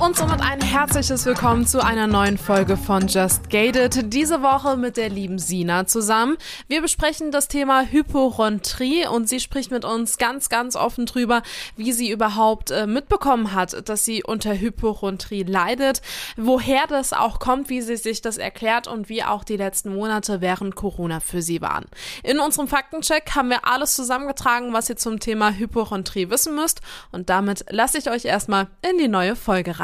Und somit ein herzliches Willkommen zu einer neuen Folge von Just Gated. Diese Woche mit der lieben Sina zusammen. Wir besprechen das Thema Hypochondrie und sie spricht mit uns ganz, ganz offen drüber, wie sie überhaupt äh, mitbekommen hat, dass sie unter Hypochondrie leidet, woher das auch kommt, wie sie sich das erklärt und wie auch die letzten Monate während Corona für sie waren. In unserem Faktencheck haben wir alles zusammengetragen, was ihr zum Thema Hypochondrie wissen müsst und damit lasse ich euch erstmal in die neue Folge rein.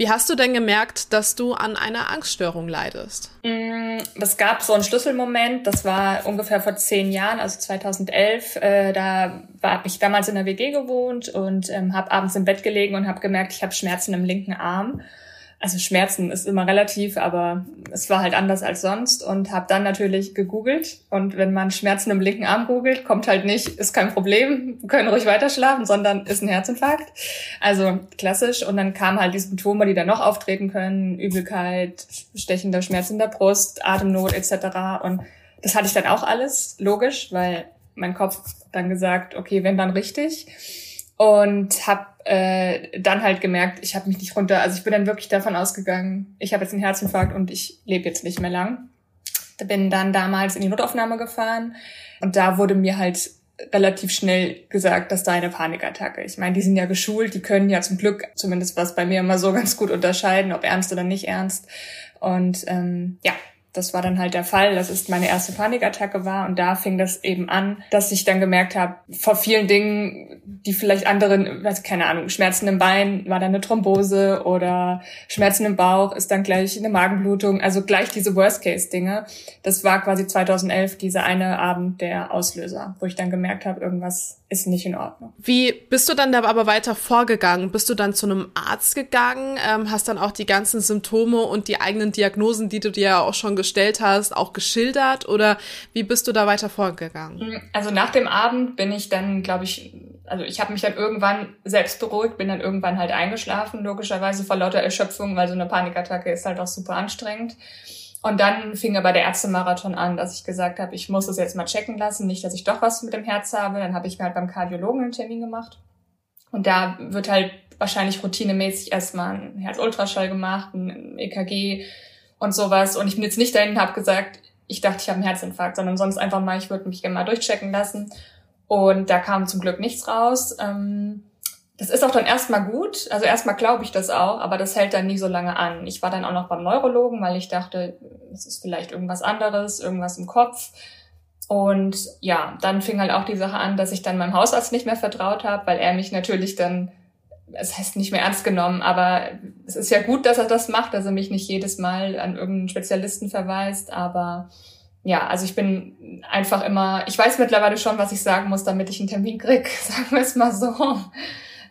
Wie hast du denn gemerkt, dass du an einer Angststörung leidest? Es gab so einen Schlüsselmoment, das war ungefähr vor zehn Jahren, also 2011. Äh, da habe ich damals in der WG gewohnt und ähm, habe abends im Bett gelegen und habe gemerkt, ich habe Schmerzen im linken Arm also Schmerzen ist immer relativ, aber es war halt anders als sonst und habe dann natürlich gegoogelt und wenn man Schmerzen im linken Arm googelt, kommt halt nicht, ist kein Problem, können ruhig weiter schlafen, sondern ist ein Herzinfarkt. Also klassisch und dann kamen halt die Symptome, die dann noch auftreten können, Übelkeit, stechender Schmerz in der Brust, Atemnot etc. und das hatte ich dann auch alles, logisch, weil mein Kopf dann gesagt, okay, wenn dann richtig und habe äh, dann halt gemerkt, ich habe mich nicht runter, also ich bin dann wirklich davon ausgegangen, ich habe jetzt einen Herzinfarkt und ich lebe jetzt nicht mehr lang. Bin dann damals in die Notaufnahme gefahren und da wurde mir halt relativ schnell gesagt, dass da eine Panikattacke. Ich meine, die sind ja geschult, die können ja zum Glück, zumindest was bei mir immer so ganz gut unterscheiden, ob ernst oder nicht ernst. Und ähm, ja, das war dann halt der Fall, dass es meine erste Panikattacke war und da fing das eben an, dass ich dann gemerkt habe, vor vielen Dingen, die vielleicht anderen, keine Ahnung, Schmerzen im Bein war dann eine Thrombose oder Schmerzen im Bauch ist dann gleich eine Magenblutung, also gleich diese Worst-Case-Dinge. Das war quasi 2011 dieser eine Abend der Auslöser, wo ich dann gemerkt habe, irgendwas ist nicht in Ordnung. Wie bist du dann da aber weiter vorgegangen? Bist du dann zu einem Arzt gegangen, ähm, hast dann auch die ganzen Symptome und die eigenen Diagnosen, die du dir ja auch schon gestellt hast, auch geschildert oder wie bist du da weiter vorgegangen? Hm, also nach dem Abend bin ich dann, glaube ich, also ich habe mich dann irgendwann selbst beruhigt, bin dann irgendwann halt eingeschlafen, logischerweise vor lauter Erschöpfung, weil so eine Panikattacke ist halt auch super anstrengend. Und dann fing aber der Ärztemarathon an, dass ich gesagt habe, ich muss es jetzt mal checken lassen, nicht, dass ich doch was mit dem Herz habe. Dann habe ich mir halt beim Kardiologen einen Termin gemacht. Und da wird halt wahrscheinlich routinemäßig erstmal ein Herzultraschall gemacht, ein EKG und sowas. Und ich bin jetzt nicht dahin und habe gesagt, ich dachte, ich habe einen Herzinfarkt, sondern sonst einfach mal, ich würde mich gerne mal durchchecken lassen. Und da kam zum Glück nichts raus. Ähm, das ist auch dann erstmal gut. Also erstmal glaube ich das auch, aber das hält dann nie so lange an. Ich war dann auch noch beim Neurologen, weil ich dachte, es ist vielleicht irgendwas anderes, irgendwas im Kopf. Und ja, dann fing halt auch die Sache an, dass ich dann meinem Hausarzt nicht mehr vertraut habe, weil er mich natürlich dann, es heißt nicht mehr ernst genommen, aber es ist ja gut, dass er das macht, dass er mich nicht jedes Mal an irgendeinen Spezialisten verweist, aber ja, also ich bin einfach immer, ich weiß mittlerweile schon, was ich sagen muss, damit ich einen Termin krieg, sagen wir es mal so.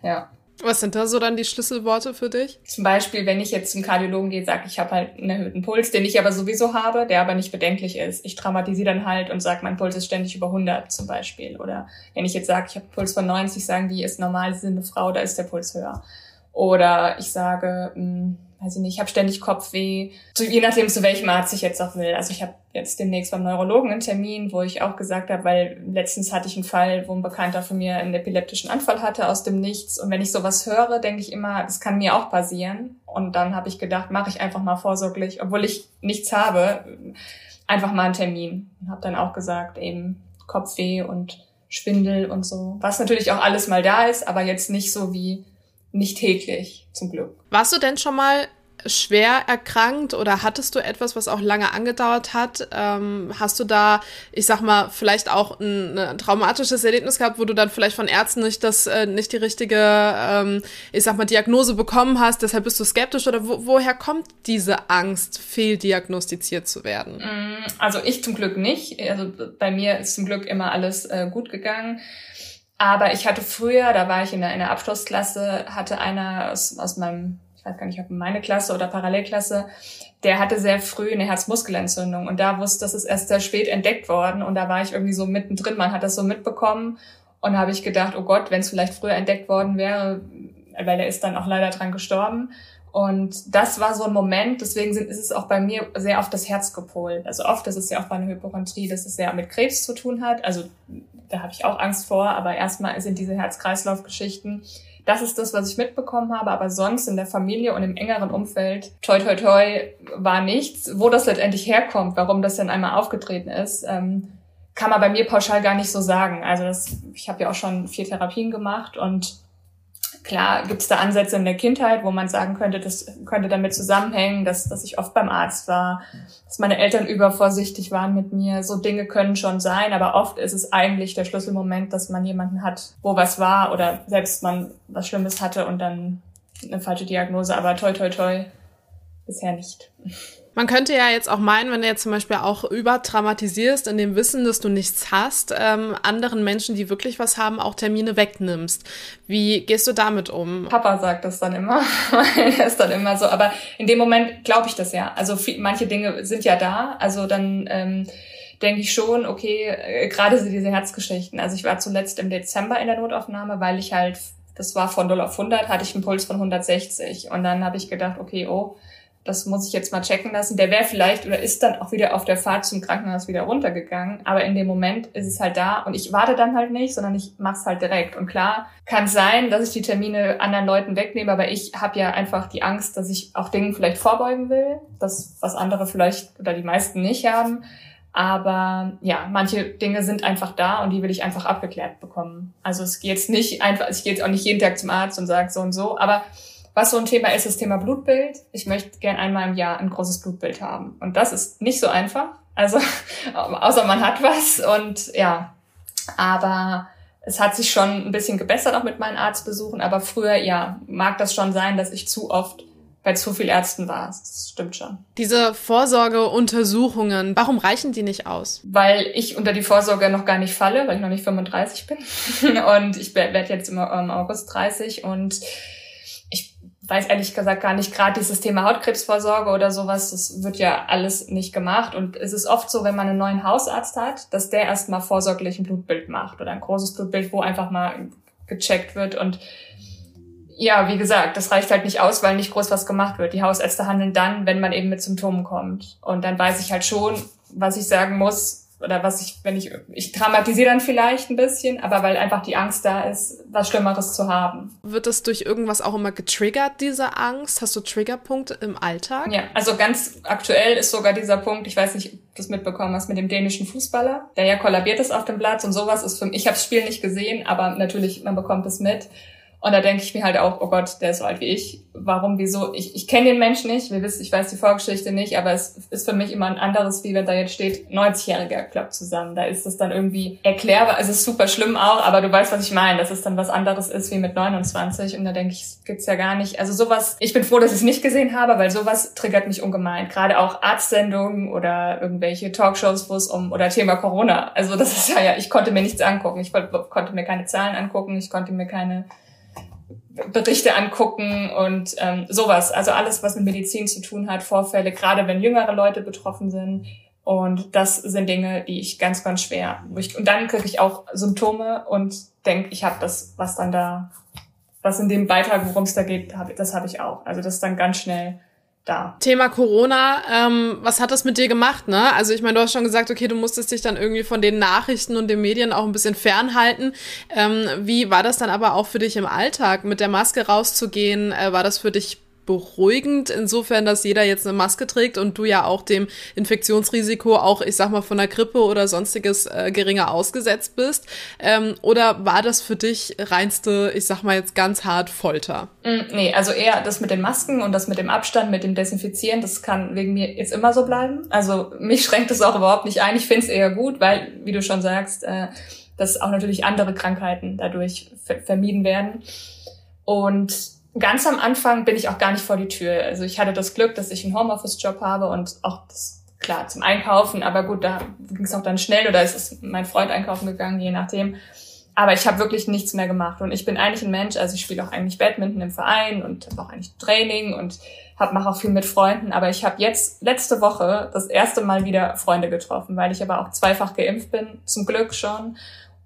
Ja. Was sind da so dann die Schlüsselworte für dich? Zum Beispiel, wenn ich jetzt zum Kardiologen gehe, sage ich habe halt einen erhöhten Puls, den ich aber sowieso habe, der aber nicht bedenklich ist. Ich dramatisiere dann halt und sage, mein Puls ist ständig über 100 zum Beispiel. Oder wenn ich jetzt sage, ich habe einen Puls von 90, sagen die, ist normal, sie sind eine Frau, da ist der Puls höher. Oder ich sage, mh, hm, weiß ich nicht, ich habe ständig Kopfweh, so, je nachdem, zu welchem Arzt ich jetzt auch will. Also ich habe jetzt demnächst beim Neurologen einen Termin, wo ich auch gesagt habe, weil letztens hatte ich einen Fall, wo ein Bekannter von mir einen epileptischen Anfall hatte aus dem Nichts. Und wenn ich sowas höre, denke ich immer, das kann mir auch passieren. Und dann habe ich gedacht, mache ich einfach mal vorsorglich, obwohl ich nichts habe, einfach mal einen Termin. Und habe dann auch gesagt, eben Kopfweh und Schwindel und so. Was natürlich auch alles mal da ist, aber jetzt nicht so wie nicht täglich, zum Glück. Warst du denn schon mal schwer erkrankt oder hattest du etwas, was auch lange angedauert hat? Ähm, hast du da, ich sag mal, vielleicht auch ein, ein, traumatisches Erlebnis gehabt, wo du dann vielleicht von Ärzten nicht das, äh, nicht die richtige, ähm, ich sag mal, Diagnose bekommen hast, deshalb bist du skeptisch oder wo, woher kommt diese Angst, fehldiagnostiziert zu werden? Mm, also ich zum Glück nicht. Also bei mir ist zum Glück immer alles äh, gut gegangen. Aber ich hatte früher, da war ich in der, Abschlussklasse, hatte einer aus, aus meinem ich weiß gar nicht, ob meine Klasse oder Parallelklasse, der hatte sehr früh eine Herzmuskelentzündung. Und da wusste, das ist erst sehr spät entdeckt worden. Und da war ich irgendwie so mittendrin, man hat das so mitbekommen. Und habe ich gedacht, oh Gott, wenn es vielleicht früher entdeckt worden wäre, weil er ist dann auch leider dran gestorben. Und das war so ein Moment, deswegen ist es auch bei mir sehr auf das Herz gepolt. Also oft ist es ja auch bei einer Hypochondrie, dass es sehr mit Krebs zu tun hat. Also da habe ich auch Angst vor, aber erstmal sind diese Herz-Kreislauf-Geschichten das ist das, was ich mitbekommen habe, aber sonst in der Familie und im engeren Umfeld, toi toi toi, war nichts. Wo das letztendlich herkommt, warum das denn einmal aufgetreten ist, ähm, kann man bei mir pauschal gar nicht so sagen. Also das, ich habe ja auch schon vier Therapien gemacht und Klar gibt es da Ansätze in der Kindheit, wo man sagen könnte, das könnte damit zusammenhängen, dass, dass ich oft beim Arzt war, dass meine Eltern übervorsichtig waren mit mir. So Dinge können schon sein, aber oft ist es eigentlich der Schlüsselmoment, dass man jemanden hat, wo was war oder selbst man was Schlimmes hatte und dann eine falsche Diagnose. Aber toi, toi, toi, bisher nicht. Man könnte ja jetzt auch meinen, wenn du jetzt zum Beispiel auch übertraumatisierst, in dem Wissen, dass du nichts hast, ähm, anderen Menschen, die wirklich was haben, auch Termine wegnimmst. Wie gehst du damit um? Papa sagt das dann immer. er ist dann immer so. Aber in dem Moment glaube ich das ja. Also viel, manche Dinge sind ja da. Also dann ähm, denke ich schon, okay, äh, gerade diese Herzgeschichten. Also ich war zuletzt im Dezember in der Notaufnahme, weil ich halt, das war von 0 auf 100, hatte ich einen Puls von 160. Und dann habe ich gedacht, okay, oh, das muss ich jetzt mal checken lassen. Der wäre vielleicht oder ist dann auch wieder auf der Fahrt zum Krankenhaus wieder runtergegangen. Aber in dem Moment ist es halt da und ich warte dann halt nicht, sondern ich mach's halt direkt. Und klar, kann sein, dass ich die Termine anderen Leuten wegnehme, aber ich habe ja einfach die Angst, dass ich auch Dingen vielleicht vorbeugen will, das, was andere vielleicht oder die meisten nicht haben. Aber ja, manche Dinge sind einfach da und die will ich einfach abgeklärt bekommen. Also es geht jetzt nicht einfach, ich gehe jetzt auch nicht jeden Tag zum Arzt und sage so und so, aber was so ein Thema ist, das Thema Blutbild. Ich möchte gern einmal im Jahr ein großes Blutbild haben. Und das ist nicht so einfach. Also, außer man hat was und ja. Aber es hat sich schon ein bisschen gebessert auch mit meinen Arztbesuchen. Aber früher, ja, mag das schon sein, dass ich zu oft bei zu viel Ärzten war. Das stimmt schon. Diese Vorsorgeuntersuchungen, warum reichen die nicht aus? Weil ich unter die Vorsorge noch gar nicht falle, weil ich noch nicht 35 bin. und ich werde jetzt im August 30 und weiß ehrlich gesagt gar nicht, gerade dieses Thema Hautkrebsvorsorge oder sowas, das wird ja alles nicht gemacht. Und es ist oft so, wenn man einen neuen Hausarzt hat, dass der erstmal vorsorglich ein Blutbild macht oder ein großes Blutbild, wo einfach mal gecheckt wird. Und ja, wie gesagt, das reicht halt nicht aus, weil nicht groß was gemacht wird. Die Hausärzte handeln dann, wenn man eben mit Symptomen kommt. Und dann weiß ich halt schon, was ich sagen muss, oder was ich, wenn ich, ich dramatisiere dann vielleicht ein bisschen, aber weil einfach die Angst da ist, was Schlimmeres zu haben. Wird das durch irgendwas auch immer getriggert, diese Angst? Hast du Triggerpunkte im Alltag? Ja, also ganz aktuell ist sogar dieser Punkt, ich weiß nicht, ob du das mitbekommen hast, mit dem dänischen Fußballer, der ja kollabiert ist auf dem Platz und sowas ist für mich, ich habe das Spiel nicht gesehen, aber natürlich, man bekommt es mit. Und da denke ich mir halt auch, oh Gott, der ist so alt wie ich. Warum, wieso? Ich, ich kenne den Menschen nicht, wir wissen, ich weiß die Vorgeschichte nicht, aber es ist für mich immer ein anderes, wie wenn da jetzt steht, 90-Jähriger klappt zusammen. Da ist das dann irgendwie erklärbar. Es ist super schlimm auch, aber du weißt, was ich meine, dass es dann was anderes ist wie mit 29. Und da denke ich, gibt's ja gar nicht. Also sowas, ich bin froh, dass ich es nicht gesehen habe, weil sowas triggert mich ungemein. Gerade auch Arztsendungen oder irgendwelche Talkshows, wo es um, oder Thema Corona. Also das ist ja, ja, ich konnte mir nichts angucken. Ich konnte mir keine Zahlen angucken, ich konnte mir keine Berichte angucken und ähm, sowas. Also alles, was mit Medizin zu tun hat, Vorfälle, gerade wenn jüngere Leute betroffen sind. Und das sind Dinge, die ich ganz, ganz schwer. Und dann kriege ich auch Symptome und denke, ich habe das, was dann da, was in dem Beitrag, worum es da geht, hab, das habe ich auch. Also das ist dann ganz schnell da. Thema Corona, ähm, was hat das mit dir gemacht, ne? Also ich meine, du hast schon gesagt, okay, du musstest dich dann irgendwie von den Nachrichten und den Medien auch ein bisschen fernhalten. Ähm, wie war das dann aber auch für dich im Alltag, mit der Maske rauszugehen? Äh, war das für dich beruhigend, insofern, dass jeder jetzt eine Maske trägt und du ja auch dem Infektionsrisiko auch, ich sag mal, von der Grippe oder sonstiges äh, geringer ausgesetzt bist. Ähm, oder war das für dich reinste, ich sag mal jetzt ganz hart Folter? Mm, nee, also eher das mit den Masken und das mit dem Abstand, mit dem Desinfizieren, das kann wegen mir jetzt immer so bleiben. Also mich schränkt es auch überhaupt nicht ein. Ich finde es eher gut, weil, wie du schon sagst, äh, dass auch natürlich andere Krankheiten dadurch vermieden werden. Und ganz am Anfang bin ich auch gar nicht vor die Tür. Also ich hatte das Glück, dass ich einen Homeoffice-Job habe und auch das, klar zum Einkaufen, aber gut, da ging es auch dann schnell oder ist es mein Freund einkaufen gegangen, je nachdem. Aber ich habe wirklich nichts mehr gemacht und ich bin eigentlich ein Mensch, also ich spiele auch eigentlich Badminton im Verein und habe auch eigentlich Training und hab, mache auch viel mit Freunden. Aber ich habe jetzt letzte Woche das erste Mal wieder Freunde getroffen, weil ich aber auch zweifach geimpft bin, zum Glück schon.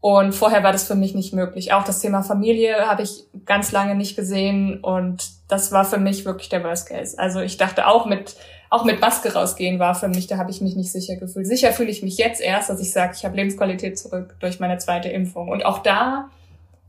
Und vorher war das für mich nicht möglich. Auch das Thema Familie habe ich ganz lange nicht gesehen und das war für mich wirklich der Worst Case. Also ich dachte auch mit auch mit Maske rausgehen war für mich, da habe ich mich nicht sicher gefühlt. Sicher fühle ich mich jetzt erst, dass ich sage, ich habe Lebensqualität zurück durch meine zweite Impfung. Und auch da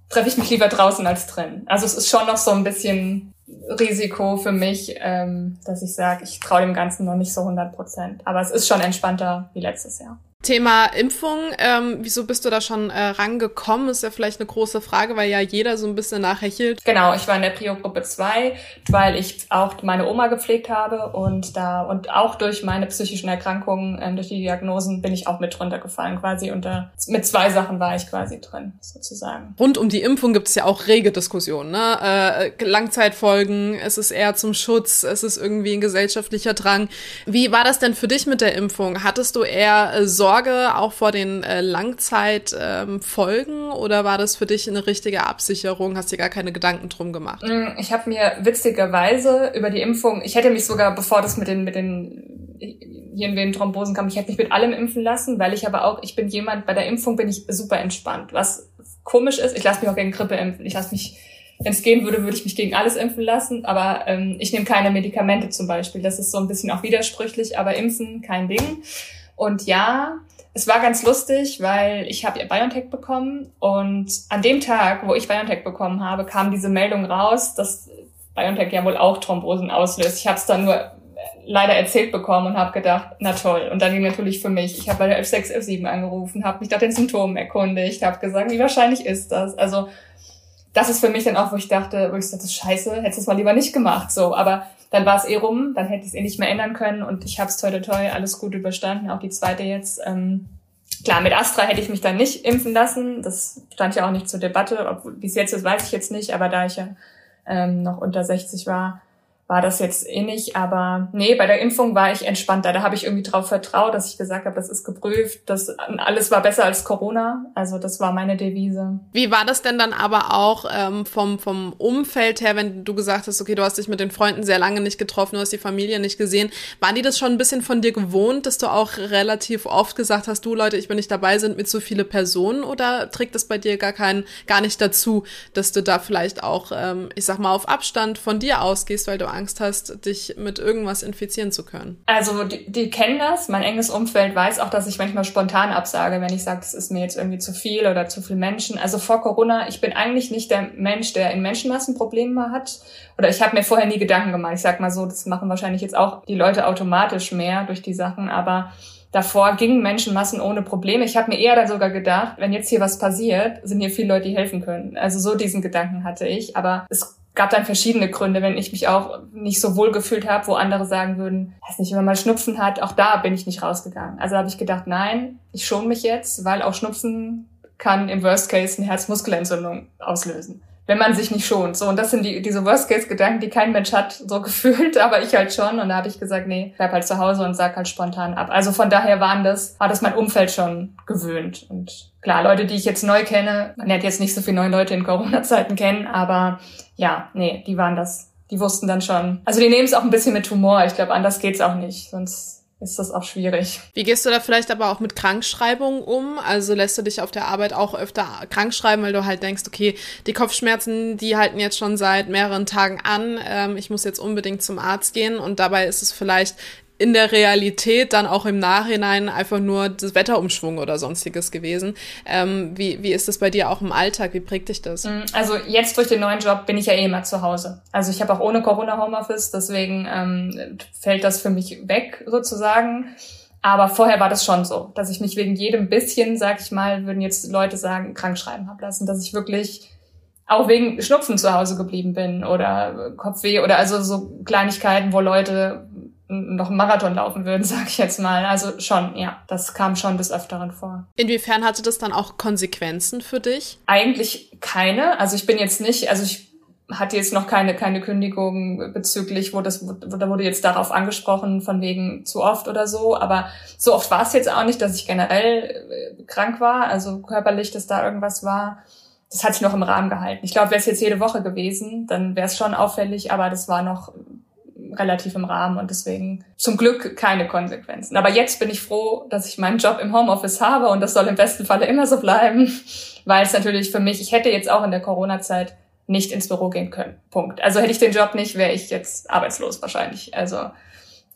treffe ich mich lieber draußen als drin. Also es ist schon noch so ein bisschen Risiko für mich, ähm, dass ich sage, ich traue dem Ganzen noch nicht so 100 Prozent. Aber es ist schon entspannter wie letztes Jahr. Thema Impfung, ähm, wieso bist du da schon äh, rangekommen? Ist ja vielleicht eine große Frage, weil ja jeder so ein bisschen nachhechelt. Genau, ich war in der Prio-Gruppe 2, weil ich auch meine Oma gepflegt habe und da und auch durch meine psychischen Erkrankungen, ähm, durch die Diagnosen bin ich auch mit drunter gefallen quasi und da mit zwei Sachen war ich quasi drin, sozusagen. Rund um die Impfung gibt es ja auch rege Diskussionen, ne? Äh, Langzeitfolgen, es ist eher zum Schutz, es ist irgendwie ein gesellschaftlicher Drang. Wie war das denn für dich mit der Impfung? Hattest du eher äh, Sorge Sorge auch vor den äh, Langzeitfolgen ähm, oder war das für dich eine richtige Absicherung? Hast dir gar keine Gedanken drum gemacht? Mm, ich habe mir witzigerweise über die Impfung, ich hätte mich sogar, bevor das mit den mit den Hirnvenenthrombosen kam, ich hätte mich mit allem impfen lassen, weil ich aber auch, ich bin jemand, bei der Impfung bin ich super entspannt. Was komisch ist, ich lasse mich auch gegen Grippe impfen. Ich lasse mich wenn es gehen würde, würde ich mich gegen alles impfen lassen, aber ähm, ich nehme keine Medikamente zum Beispiel. Das ist so ein bisschen auch widersprüchlich, aber impfen kein Ding. Und ja, es war ganz lustig, weil ich habe ihr BioNTech bekommen und an dem Tag, wo ich BioNTech bekommen habe, kam diese Meldung raus, dass BioNTech ja wohl auch Thrombosen auslöst. Ich habe es dann nur leider erzählt bekommen und habe gedacht, na toll. Und dann ging natürlich für mich, ich habe bei der F6, F7 angerufen, habe mich nach den Symptomen erkundigt, habe gesagt, wie wahrscheinlich ist das? Also das ist für mich dann auch, wo ich dachte, wo ich dachte, scheiße, hättest du es mal lieber nicht gemacht. So, aber dann war es eh rum, dann hätte ich es eh nicht mehr ändern können und ich habe es toi toi toi alles gut überstanden, auch die zweite jetzt. Ähm, klar, mit Astra hätte ich mich dann nicht impfen lassen, das stand ja auch nicht zur Debatte, obwohl wie es jetzt ist, weiß ich jetzt nicht, aber da ich ja ähm, noch unter 60 war, war das jetzt eh nicht. Aber nee, bei der Impfung war ich entspannter. Da habe ich irgendwie drauf vertraut, dass ich gesagt habe, das ist geprüft, das alles war besser als Corona. Also das war meine Devise. Wie war das denn dann aber auch ähm, vom, vom Umfeld her, wenn du gesagt hast, okay, du hast dich mit den Freunden sehr lange nicht getroffen, du hast die Familie nicht gesehen. Waren die das schon ein bisschen von dir gewohnt, dass du auch relativ oft gesagt hast, du Leute, ich bin nicht dabei, sind mit so viele Personen oder trägt das bei dir gar keinen, gar nicht dazu, dass du da vielleicht auch, ähm, ich sag mal, auf Abstand von dir ausgehst, weil du Angst hast, dich mit irgendwas infizieren zu können? Also die, die kennen das. Mein enges Umfeld weiß auch, dass ich manchmal spontan absage, wenn ich sage, es ist mir jetzt irgendwie zu viel oder zu viel Menschen. Also vor Corona, ich bin eigentlich nicht der Mensch, der in Menschenmassen Probleme hat. Oder ich habe mir vorher nie Gedanken gemacht. Ich sag mal so, das machen wahrscheinlich jetzt auch die Leute automatisch mehr durch die Sachen, aber davor gingen Menschenmassen ohne Probleme. Ich habe mir eher dann sogar gedacht, wenn jetzt hier was passiert, sind hier viele Leute, die helfen können. Also so diesen Gedanken hatte ich. Aber es gab dann verschiedene Gründe, wenn ich mich auch nicht so wohl gefühlt habe, wo andere sagen würden, weiß nicht, wenn man mal Schnupfen hat, auch da bin ich nicht rausgegangen. Also habe ich gedacht, nein, ich schon mich jetzt, weil auch Schnupfen kann im Worst Case eine Herzmuskelentzündung auslösen wenn man sich nicht schont. So, und das sind die, diese Worst-Case-Gedanken, die kein Mensch hat, so gefühlt, aber ich halt schon. Und da habe ich gesagt, nee, bleib halt zu Hause und sag halt spontan ab. Also von daher waren das, war das mein Umfeld schon gewöhnt. Und klar, Leute, die ich jetzt neu kenne, man lernt jetzt nicht so viele neue Leute in Corona-Zeiten kennen, aber ja, nee, die waren das. Die wussten dann schon. Also die nehmen es auch ein bisschen mit Humor. Ich glaube, anders geht's auch nicht. Sonst ist das auch schwierig. Wie gehst du da vielleicht aber auch mit Krankschreibungen um? Also lässt du dich auf der Arbeit auch öfter krank weil du halt denkst, okay, die Kopfschmerzen, die halten jetzt schon seit mehreren Tagen an. Ähm, ich muss jetzt unbedingt zum Arzt gehen und dabei ist es vielleicht in der Realität dann auch im Nachhinein einfach nur das Wetterumschwung oder sonstiges gewesen. Ähm, wie, wie ist das bei dir auch im Alltag? Wie prägt dich das? Mm, also jetzt durch den neuen Job bin ich ja eh immer zu Hause. Also ich habe auch ohne Corona Homeoffice, deswegen ähm, fällt das für mich weg sozusagen. Aber vorher war das schon so, dass ich mich wegen jedem bisschen, sag ich mal, würden jetzt Leute sagen, krank schreiben habe lassen, dass ich wirklich auch wegen Schnupfen zu Hause geblieben bin oder Kopfweh oder also so Kleinigkeiten, wo Leute noch einen Marathon laufen würden, sag ich jetzt mal. Also schon, ja, das kam schon des Öfteren vor. Inwiefern hatte das dann auch Konsequenzen für dich? Eigentlich keine. Also ich bin jetzt nicht, also ich hatte jetzt noch keine, keine Kündigung bezüglich, wo das, wo, da wurde jetzt darauf angesprochen, von wegen zu oft oder so. Aber so oft war es jetzt auch nicht, dass ich generell äh, krank war, also körperlich, dass da irgendwas war. Das hat sich noch im Rahmen gehalten. Ich glaube, wäre es jetzt jede Woche gewesen, dann wäre es schon auffällig, aber das war noch relativ im Rahmen und deswegen zum Glück keine Konsequenzen. Aber jetzt bin ich froh, dass ich meinen Job im Homeoffice habe und das soll im besten Falle immer so bleiben, weil es natürlich für mich, ich hätte jetzt auch in der Corona-Zeit nicht ins Büro gehen können. Punkt. Also hätte ich den Job nicht, wäre ich jetzt arbeitslos wahrscheinlich. Also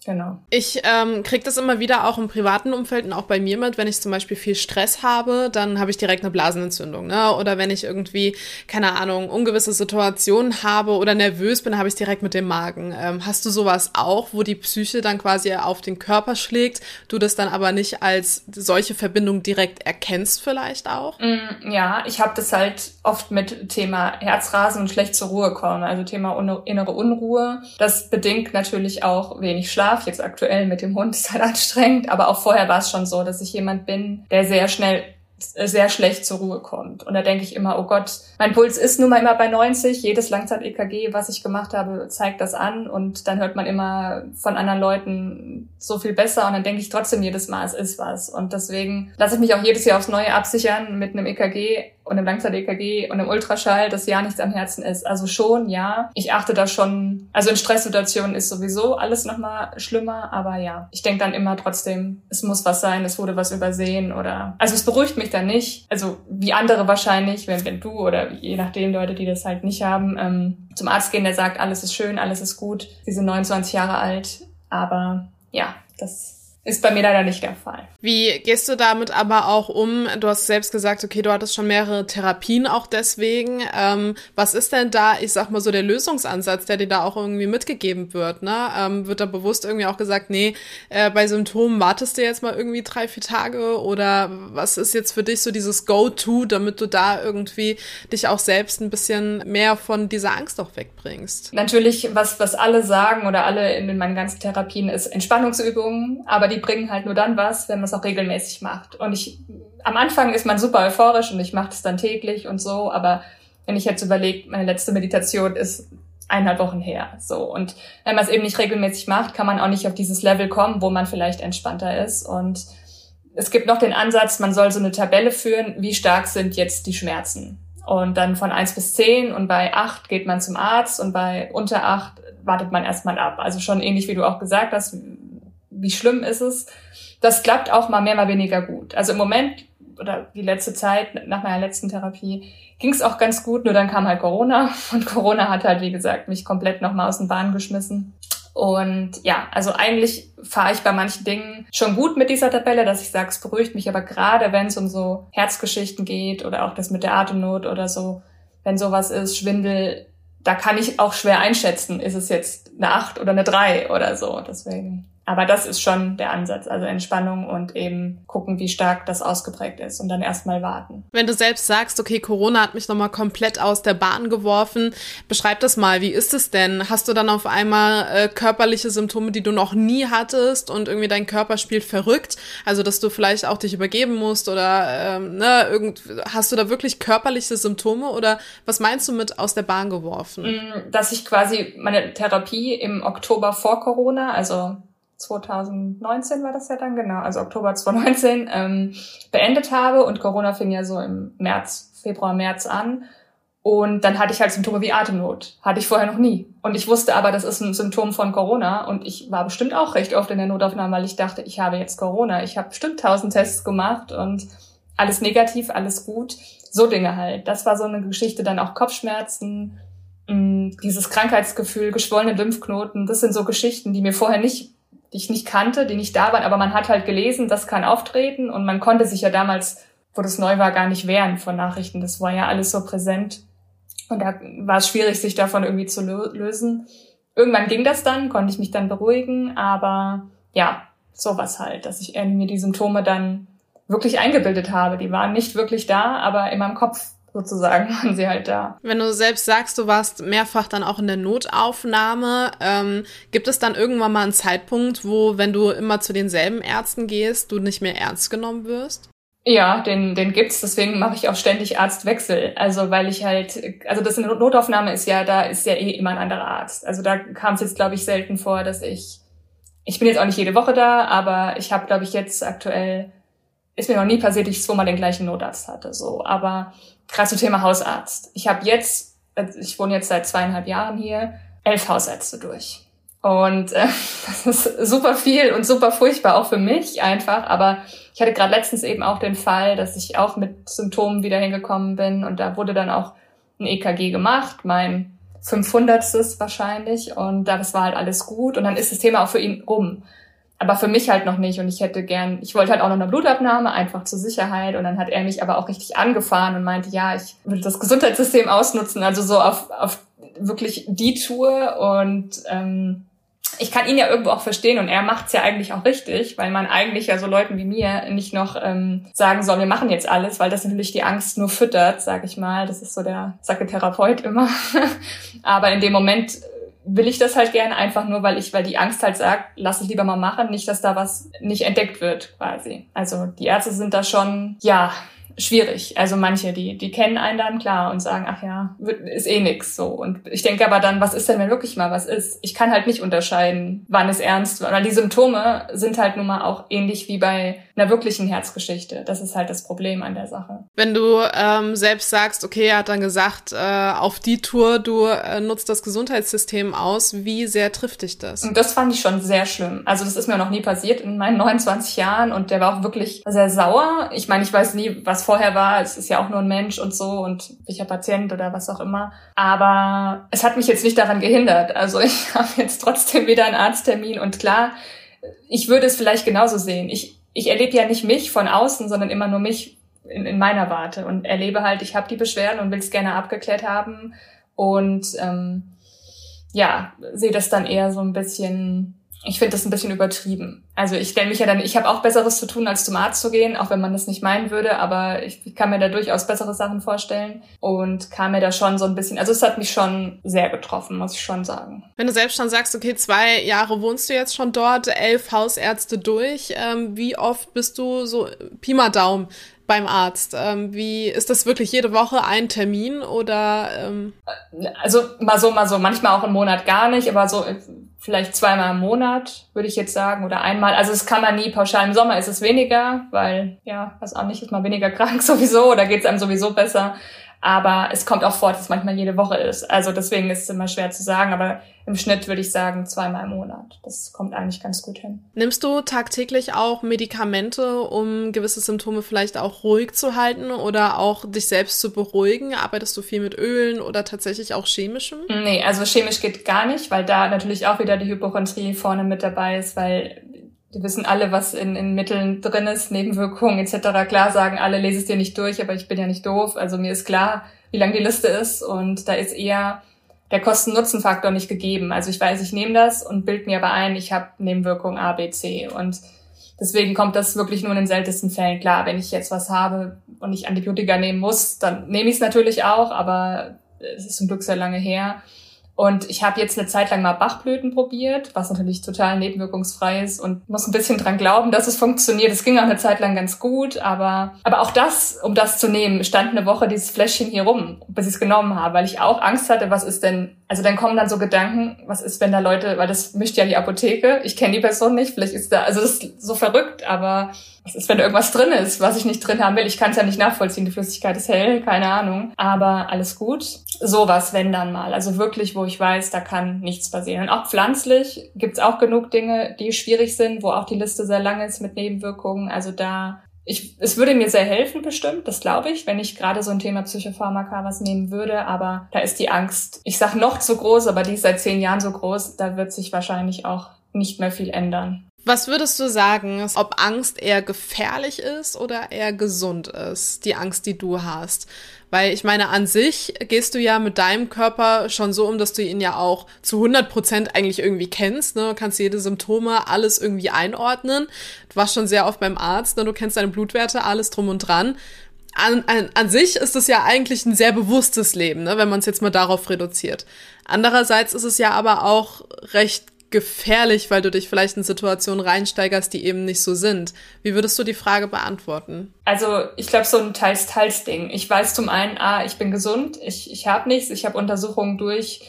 Genau. Ich ähm, kriege das immer wieder auch im privaten Umfeld und auch bei mir mit, wenn ich zum Beispiel viel Stress habe, dann habe ich direkt eine Blasenentzündung. Ne? Oder wenn ich irgendwie, keine Ahnung, ungewisse Situationen habe oder nervös bin, habe ich direkt mit dem Magen. Ähm, hast du sowas auch, wo die Psyche dann quasi auf den Körper schlägt, du das dann aber nicht als solche Verbindung direkt erkennst vielleicht auch? Mm, ja, ich habe das halt oft mit Thema Herzrasen und schlecht zur Ruhe kommen, also Thema innere Unruhe. Das bedingt natürlich auch wenig Schlaf Schlaf. Jetzt aktuell mit dem Hund ist halt anstrengend, aber auch vorher war es schon so, dass ich jemand bin, der sehr schnell sehr schlecht zur Ruhe kommt. Und da denke ich immer, oh Gott, mein Puls ist nun mal immer bei 90. Jedes Langzeit-EKG, was ich gemacht habe, zeigt das an. Und dann hört man immer von anderen Leuten so viel besser. Und dann denke ich trotzdem jedes Mal, es ist was. Und deswegen lasse ich mich auch jedes Jahr aufs Neue absichern mit einem EKG und im Langzeit-EKG und im Ultraschall, dass ja nichts am Herzen ist. Also schon, ja. Ich achte da schon, also in Stresssituationen ist sowieso alles nochmal schlimmer, aber ja. Ich denke dann immer trotzdem, es muss was sein, es wurde was übersehen oder, also es beruhigt mich dann nicht. Also wie andere wahrscheinlich, wenn, wenn du oder je nachdem Leute, die das halt nicht haben, ähm, zum Arzt gehen, der sagt, alles ist schön, alles ist gut. Sie sind 29 Jahre alt, aber ja, das ist bei mir leider nicht der Fall. Wie gehst du damit aber auch um? Du hast selbst gesagt, okay, du hattest schon mehrere Therapien auch deswegen. Ähm, was ist denn da, ich sag mal so, der Lösungsansatz, der dir da auch irgendwie mitgegeben wird? Ne? Ähm, wird da bewusst irgendwie auch gesagt, nee, äh, bei Symptomen wartest du jetzt mal irgendwie drei, vier Tage? Oder was ist jetzt für dich so dieses Go-To, damit du da irgendwie dich auch selbst ein bisschen mehr von dieser Angst auch wegbringst? Natürlich, was, was alle sagen oder alle in meinen ganzen Therapien ist Entspannungsübungen, aber die die bringen halt nur dann was, wenn man es auch regelmäßig macht. Und ich, am Anfang ist man super euphorisch und ich mache das dann täglich und so, aber wenn ich jetzt überlege, meine letzte Meditation ist eineinhalb Wochen her, so. Und wenn man es eben nicht regelmäßig macht, kann man auch nicht auf dieses Level kommen, wo man vielleicht entspannter ist und es gibt noch den Ansatz, man soll so eine Tabelle führen, wie stark sind jetzt die Schmerzen. Und dann von eins bis zehn und bei acht geht man zum Arzt und bei unter acht wartet man erstmal ab. Also schon ähnlich wie du auch gesagt hast, wie schlimm ist es. Das klappt auch mal mehr, mal weniger gut. Also im Moment oder die letzte Zeit nach meiner letzten Therapie ging es auch ganz gut, nur dann kam halt Corona und Corona hat halt, wie gesagt, mich komplett nochmal aus den Bahnen geschmissen. Und ja, also eigentlich fahre ich bei manchen Dingen schon gut mit dieser Tabelle, dass ich sage, es beruhigt mich, aber gerade wenn es um so Herzgeschichten geht oder auch das mit der Atemnot oder so, wenn sowas ist, Schwindel, da kann ich auch schwer einschätzen, ist es jetzt eine acht oder eine drei oder so. Deswegen. Aber das ist schon der Ansatz, also Entspannung und eben gucken, wie stark das ausgeprägt ist und dann erstmal warten. Wenn du selbst sagst, okay, Corona hat mich nochmal komplett aus der Bahn geworfen, beschreib das mal, wie ist es denn? Hast du dann auf einmal äh, körperliche Symptome, die du noch nie hattest und irgendwie dein Körper spielt verrückt? Also, dass du vielleicht auch dich übergeben musst oder ähm, ne, irgend, hast du da wirklich körperliche Symptome oder was meinst du mit aus der Bahn geworfen? Mm, dass ich quasi meine Therapie im Oktober vor Corona, also 2019 war das ja dann, genau, also Oktober 2019, ähm, beendet habe und Corona fing ja so im März, Februar, März an. Und dann hatte ich halt Symptome wie Atemnot. Hatte ich vorher noch nie. Und ich wusste aber, das ist ein Symptom von Corona. Und ich war bestimmt auch recht oft in der Notaufnahme, weil ich dachte, ich habe jetzt Corona. Ich habe bestimmt tausend Tests gemacht und alles negativ, alles gut. So Dinge halt. Das war so eine Geschichte. Dann auch Kopfschmerzen, mm, dieses Krankheitsgefühl, geschwollene Lymphknoten. Das sind so Geschichten, die mir vorher nicht die ich nicht kannte, die nicht da waren, aber man hat halt gelesen, das kann auftreten und man konnte sich ja damals, wo das neu war, gar nicht wehren von Nachrichten. Das war ja alles so präsent und da war es schwierig, sich davon irgendwie zu lösen. Irgendwann ging das dann, konnte ich mich dann beruhigen, aber ja, sowas halt, dass ich mir die Symptome dann wirklich eingebildet habe. Die waren nicht wirklich da, aber in meinem Kopf sozusagen waren sie halt da. Wenn du selbst sagst, du warst mehrfach dann auch in der Notaufnahme, ähm, gibt es dann irgendwann mal einen Zeitpunkt, wo, wenn du immer zu denselben Ärzten gehst, du nicht mehr ernst genommen wirst? Ja, den, den gibt's, deswegen mache ich auch ständig Arztwechsel. Also weil ich halt, also das in der Notaufnahme ist ja, da ist ja eh immer ein anderer Arzt. Also da kam es jetzt, glaube ich, selten vor, dass ich, ich bin jetzt auch nicht jede Woche da, aber ich habe, glaube ich, jetzt aktuell, ist mir noch nie passiert, dass ich zweimal den gleichen Notarzt hatte. So, aber gerade zum Thema Hausarzt. Ich habe jetzt, also ich wohne jetzt seit zweieinhalb Jahren hier, elf Hausärzte durch. Und äh, das ist super viel und super furchtbar, auch für mich einfach. Aber ich hatte gerade letztens eben auch den Fall, dass ich auch mit Symptomen wieder hingekommen bin und da wurde dann auch ein EKG gemacht, mein 500. wahrscheinlich und das war halt alles gut und dann ist das Thema auch für ihn rum aber für mich halt noch nicht. Und ich hätte gern, ich wollte halt auch noch eine Blutabnahme, einfach zur Sicherheit. Und dann hat er mich aber auch richtig angefahren und meinte, ja, ich würde das Gesundheitssystem ausnutzen, also so auf, auf wirklich die Tour. Und ähm, ich kann ihn ja irgendwo auch verstehen und er macht's ja eigentlich auch richtig, weil man eigentlich ja so Leuten wie mir nicht noch ähm, sagen soll, wir machen jetzt alles, weil das natürlich die Angst nur füttert, sag ich mal. Das ist so der, sagt der Therapeut immer. aber in dem Moment will ich das halt gerne einfach nur, weil ich, weil die Angst halt sagt, lass es lieber mal machen, nicht, dass da was nicht entdeckt wird, quasi. Also die Ärzte sind da schon, ja, schwierig. Also manche, die, die kennen einen dann klar und sagen, ach ja, ist eh nix so. Und ich denke aber dann, was ist denn, wenn wirklich mal was ist? Ich kann halt nicht unterscheiden, wann es ernst war. Weil die Symptome sind halt nun mal auch ähnlich wie bei einer wirklichen Herzgeschichte. Das ist halt das Problem an der Sache. Wenn du ähm, selbst sagst, okay, er hat dann gesagt, äh, auf die Tour, du äh, nutzt das Gesundheitssystem aus, wie sehr trifft dich das? Und das fand ich schon sehr schlimm. Also das ist mir noch nie passiert in meinen 29 Jahren und der war auch wirklich sehr sauer. Ich meine, ich weiß nie, was vorher war. Es ist ja auch nur ein Mensch und so und sicher Patient oder was auch immer. Aber es hat mich jetzt nicht daran gehindert. Also ich habe jetzt trotzdem wieder einen Arzttermin und klar, ich würde es vielleicht genauso sehen. Ich, ich erlebe ja nicht mich von außen, sondern immer nur mich in, in meiner Warte und erlebe halt, ich habe die Beschwerden und will es gerne abgeklärt haben und ähm, ja, sehe das dann eher so ein bisschen ich finde das ein bisschen übertrieben. Also ich stelle mich ja dann, ich habe auch Besseres zu tun, als zum Arzt zu gehen, auch wenn man das nicht meinen würde, aber ich, ich kann mir da durchaus bessere Sachen vorstellen und kam mir da schon so ein bisschen, also es hat mich schon sehr getroffen, muss ich schon sagen. Wenn du selbst schon sagst, okay, zwei Jahre wohnst du jetzt schon dort, elf Hausärzte durch, ähm, wie oft bist du so Pi mal Daumen beim Arzt? Ähm, wie ist das wirklich jede Woche ein Termin oder? Ähm? Also mal so, mal so, manchmal auch im Monat gar nicht, aber so vielleicht zweimal im Monat, würde ich jetzt sagen, oder einmal. Also es kann man nie pauschal. Im Sommer ist es weniger, weil, ja, was auch nicht, ist man weniger krank sowieso oder geht es einem sowieso besser. Aber es kommt auch vor, dass es manchmal jede Woche ist. Also deswegen ist es immer schwer zu sagen. Aber im Schnitt würde ich sagen zweimal im Monat. Das kommt eigentlich ganz gut hin. Nimmst du tagtäglich auch Medikamente, um gewisse Symptome vielleicht auch ruhig zu halten oder auch dich selbst zu beruhigen? Arbeitest du viel mit Ölen oder tatsächlich auch chemischem? Nee, also chemisch geht gar nicht, weil da natürlich auch wieder die Hypochondrie vorne mit dabei ist, weil wir wissen alle, was in, in Mitteln drin ist, Nebenwirkungen etc. Klar sagen alle, lese es dir nicht durch, aber ich bin ja nicht doof. Also mir ist klar, wie lang die Liste ist und da ist eher der Kosten-Nutzen-Faktor nicht gegeben. Also ich weiß, ich nehme das und bild mir aber ein, ich habe Nebenwirkungen A, B, C und deswegen kommt das wirklich nur in den seltensten Fällen. Klar, wenn ich jetzt was habe und ich Antibiotika nehmen muss, dann nehme ich es natürlich auch, aber es ist zum Glück sehr lange her. Und ich habe jetzt eine Zeit lang mal Bachblüten probiert, was natürlich total nebenwirkungsfrei ist und muss ein bisschen dran glauben, dass es funktioniert. Es ging auch eine Zeit lang ganz gut, aber, aber auch das, um das zu nehmen, stand eine Woche dieses Fläschchen hier rum, bis ich es genommen habe, weil ich auch Angst hatte, was ist denn, also dann kommen dann so Gedanken, was ist, wenn da Leute, weil das mischt ja die Apotheke, ich kenne die Person nicht, vielleicht ist da, also das ist so verrückt, aber was ist, wenn da irgendwas drin ist, was ich nicht drin haben will? Ich kann es ja nicht nachvollziehen. Die Flüssigkeit ist hell, keine Ahnung. Aber alles gut. Sowas, wenn dann mal. Also wirklich, wo ich weiß, da kann nichts passieren. Und auch pflanzlich gibt's auch genug Dinge, die schwierig sind, wo auch die Liste sehr lang ist mit Nebenwirkungen. Also da ich, es würde mir sehr helfen, bestimmt, das glaube ich, wenn ich gerade so ein Thema Psychopharmaka was nehmen würde, aber da ist die Angst, ich sag noch zu groß, aber die ist seit zehn Jahren so groß, da wird sich wahrscheinlich auch nicht mehr viel ändern. Was würdest du sagen, ob Angst eher gefährlich ist oder eher gesund ist, die Angst, die du hast? Weil ich meine, an sich gehst du ja mit deinem Körper schon so um, dass du ihn ja auch zu 100 Prozent eigentlich irgendwie kennst. Ne? Du kannst jede Symptome, alles irgendwie einordnen. Du warst schon sehr oft beim Arzt, ne? du kennst deine Blutwerte, alles drum und dran. An, an, an sich ist es ja eigentlich ein sehr bewusstes Leben, ne? wenn man es jetzt mal darauf reduziert. Andererseits ist es ja aber auch recht gefährlich, weil du dich vielleicht in Situationen reinsteigerst, die eben nicht so sind. Wie würdest du die Frage beantworten? Also ich glaube, so ein Teils-Teils-Ding. Ich weiß zum einen, ah, ich bin gesund, ich, ich habe nichts, ich habe Untersuchungen durch,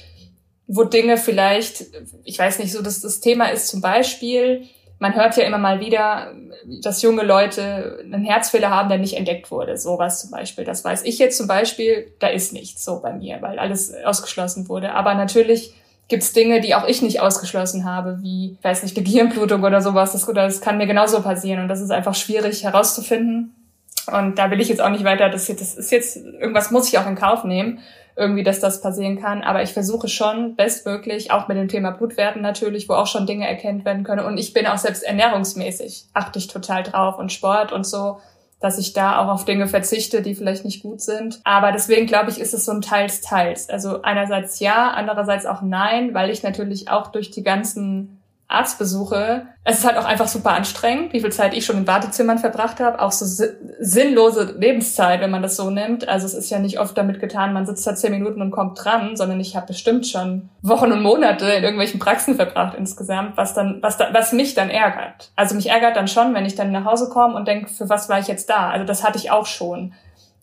wo Dinge vielleicht, ich weiß nicht, so dass das Thema ist zum Beispiel, man hört ja immer mal wieder, dass junge Leute einen Herzfehler haben, der nicht entdeckt wurde. Sowas zum Beispiel. Das weiß ich jetzt zum Beispiel, da ist nichts so bei mir, weil alles ausgeschlossen wurde. Aber natürlich gibt es Dinge, die auch ich nicht ausgeschlossen habe, wie, weiß nicht, eine Gehirnblutung oder sowas. Das, das kann mir genauso passieren und das ist einfach schwierig herauszufinden. Und da will ich jetzt auch nicht weiter, das, das ist jetzt, irgendwas muss ich auch in Kauf nehmen, irgendwie, dass das passieren kann. Aber ich versuche schon bestmöglich, auch mit dem Thema Blutwerten natürlich, wo auch schon Dinge erkennt werden können. Und ich bin auch selbst ernährungsmäßig, achte ich total drauf und Sport und so, dass ich da auch auf Dinge verzichte, die vielleicht nicht gut sind. Aber deswegen glaube ich, ist es so ein Teils-Teils. Also einerseits ja, andererseits auch nein, weil ich natürlich auch durch die ganzen Arztbesuche. Es ist halt auch einfach super anstrengend, wie viel Zeit ich schon in Wartezimmern verbracht habe. Auch so sinnlose Lebenszeit, wenn man das so nimmt. Also es ist ja nicht oft damit getan, man sitzt da zehn Minuten und kommt dran, sondern ich habe bestimmt schon Wochen und Monate in irgendwelchen Praxen verbracht insgesamt, was dann, was da, was mich dann ärgert. Also mich ärgert dann schon, wenn ich dann nach Hause komme und denke, für was war ich jetzt da? Also das hatte ich auch schon.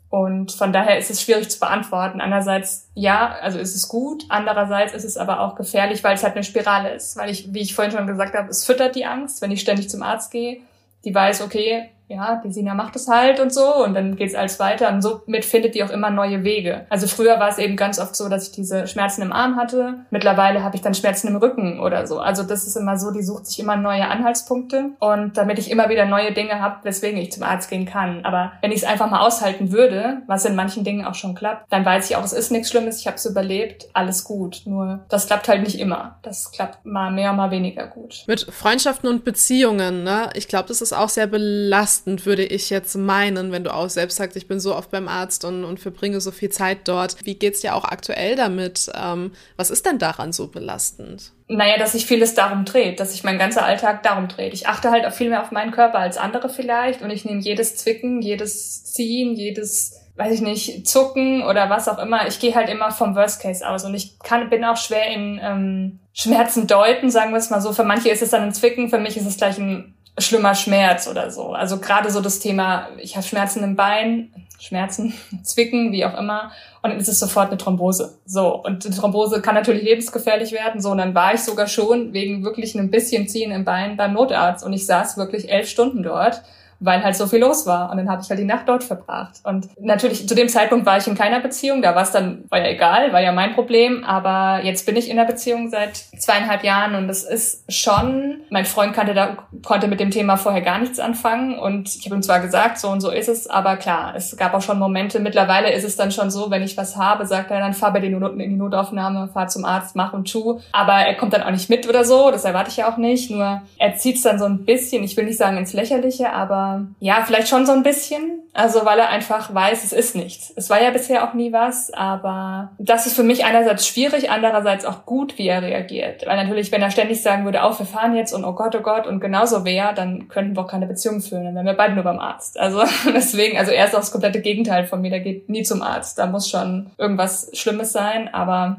Und von daher ist es schwierig zu beantworten. Einerseits ja, also ist es gut. Andererseits ist es aber auch gefährlich, weil es halt eine Spirale ist. Weil ich, wie ich vorhin schon gesagt habe, es füttert die Angst, wenn ich ständig zum Arzt gehe. Die weiß, okay, ja, die Sina macht es halt und so und dann geht's alles weiter und somit findet die auch immer neue Wege. Also früher war es eben ganz oft so, dass ich diese Schmerzen im Arm hatte. Mittlerweile habe ich dann Schmerzen im Rücken oder so. Also das ist immer so, die sucht sich immer neue Anhaltspunkte und damit ich immer wieder neue Dinge habe, weswegen ich zum Arzt gehen kann. Aber wenn ich es einfach mal aushalten würde, was in manchen Dingen auch schon klappt, dann weiß ich auch, es ist nichts Schlimmes, ich habe es überlebt, alles gut. Nur das klappt halt nicht immer. Das klappt mal mehr, mal weniger gut. Mit Freundschaften und Beziehungen, ne? Ich glaube, das ist auch sehr belastend belastend, würde ich jetzt meinen, wenn du auch selbst sagst, ich bin so oft beim Arzt und, und verbringe so viel Zeit dort. Wie geht's dir auch aktuell damit? Ähm, was ist denn daran so belastend? Naja, dass sich vieles darum dreht, dass sich mein ganzer Alltag darum dreht. Ich achte halt auch viel mehr auf meinen Körper als andere vielleicht und ich nehme jedes Zwicken, jedes Ziehen, jedes weiß ich nicht, zucken oder was auch immer. Ich gehe halt immer vom Worst Case aus und ich kann, bin auch schwer in ähm, Schmerzen deuten, sagen wir es mal so. Für manche ist es dann ein Zwicken, für mich ist es gleich ein schlimmer Schmerz oder so. Also gerade so das Thema, ich habe Schmerzen im Bein, Schmerzen, Zwicken, wie auch immer, und dann ist es sofort eine Thrombose. So, und die Thrombose kann natürlich lebensgefährlich werden. So, und dann war ich sogar schon wegen wirklich einem bisschen Ziehen im Bein beim Notarzt und ich saß wirklich elf Stunden dort weil halt so viel los war. Und dann habe ich halt die Nacht dort verbracht. Und natürlich, zu dem Zeitpunkt war ich in keiner Beziehung, da war es dann, war ja egal, war ja mein Problem. Aber jetzt bin ich in der Beziehung seit zweieinhalb Jahren und das ist schon, mein Freund kannte da, konnte mit dem Thema vorher gar nichts anfangen. Und ich habe ihm zwar gesagt, so und so ist es, aber klar, es gab auch schon Momente, mittlerweile ist es dann schon so, wenn ich was habe, sagt er dann, fahr bei den Noten in die Notaufnahme, fahr zum Arzt, mach und tu. Aber er kommt dann auch nicht mit oder so, das erwarte ich ja auch nicht. Nur er zieht es dann so ein bisschen, ich will nicht sagen ins Lächerliche, aber ja, vielleicht schon so ein bisschen. Also weil er einfach weiß, es ist nichts. Es war ja bisher auch nie was, aber das ist für mich einerseits schwierig, andererseits auch gut, wie er reagiert. Weil natürlich, wenn er ständig sagen würde, auf, wir fahren jetzt und oh Gott, oh Gott und genauso wäre, dann könnten wir auch keine Beziehung führen. Dann wären wir beide nur beim Arzt. Also deswegen, also er ist auch das komplette Gegenteil von mir. Der geht nie zum Arzt. Da muss schon irgendwas Schlimmes sein, aber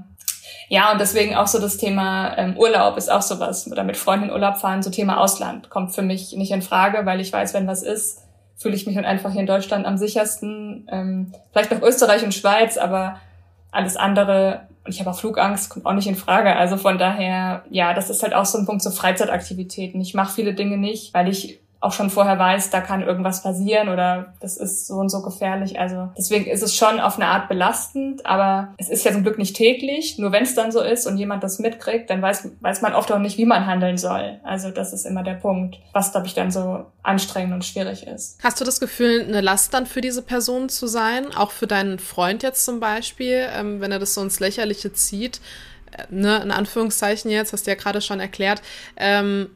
ja, und deswegen auch so das Thema ähm, Urlaub ist auch sowas. Oder mit Freunden Urlaub fahren, so Thema Ausland kommt für mich nicht in Frage, weil ich weiß, wenn was ist, fühle ich mich dann einfach hier in Deutschland am sichersten. Ähm, vielleicht noch Österreich und Schweiz, aber alles andere, und ich habe auch Flugangst, kommt auch nicht in Frage. Also von daher, ja, das ist halt auch so ein Punkt, so Freizeitaktivitäten. Ich mache viele Dinge nicht, weil ich auch schon vorher weiß, da kann irgendwas passieren oder das ist so und so gefährlich. Also deswegen ist es schon auf eine Art belastend, aber es ist ja zum Glück nicht täglich. Nur wenn es dann so ist und jemand das mitkriegt, dann weiß, weiß man oft auch nicht, wie man handeln soll. Also das ist immer der Punkt, was, glaube ich, dann so anstrengend und schwierig ist. Hast du das Gefühl, eine Last dann für diese Person zu sein? Auch für deinen Freund jetzt zum Beispiel, ähm, wenn er das so ins Lächerliche zieht? äh, ne, in Anführungszeichen jetzt, hast du ja gerade schon erklärt, ähm,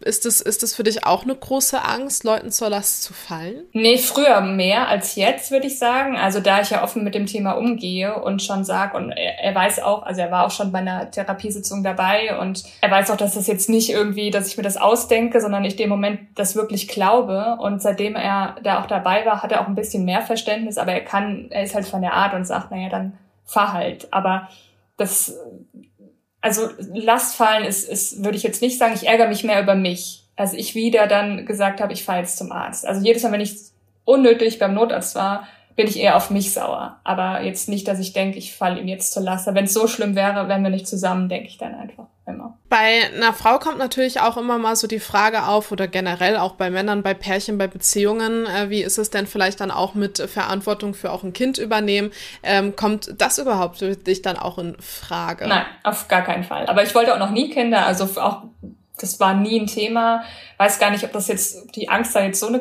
ist es, ist es für dich auch eine große Angst, Leuten zur Last zu fallen? Nee, früher mehr als jetzt, würde ich sagen. Also da ich ja offen mit dem Thema umgehe und schon sage, und er, er, weiß auch, also er war auch schon bei einer Therapiesitzung dabei und er weiß auch, dass das jetzt nicht irgendwie, dass ich mir das ausdenke, sondern ich dem Moment das wirklich glaube. Und seitdem er da auch dabei war, hat er auch ein bisschen mehr Verständnis, aber er kann, er ist halt von der Art und sagt, naja, dann fahr halt. Aber das also Lastfallen ist, ist, würde ich jetzt nicht sagen, ich ärgere mich mehr über mich. als ich wieder dann gesagt habe, ich fahre jetzt zum Arzt. Also jedes Mal, wenn ich unnötig beim Notarzt war, bin ich eher auf mich sauer. Aber jetzt nicht, dass ich denke, ich falle ihm jetzt zur Last. Wenn es so schlimm wäre, wären wir nicht zusammen, denke ich dann einfach immer. Bei einer Frau kommt natürlich auch immer mal so die Frage auf, oder generell auch bei Männern, bei Pärchen, bei Beziehungen, äh, wie ist es denn vielleicht dann auch mit Verantwortung für auch ein Kind übernehmen? Ähm, kommt das überhaupt für dich dann auch in Frage? Nein, auf gar keinen Fall. Aber ich wollte auch noch nie Kinder, also auch das war nie ein Thema. Weiß gar nicht, ob das jetzt die Angst da jetzt so eine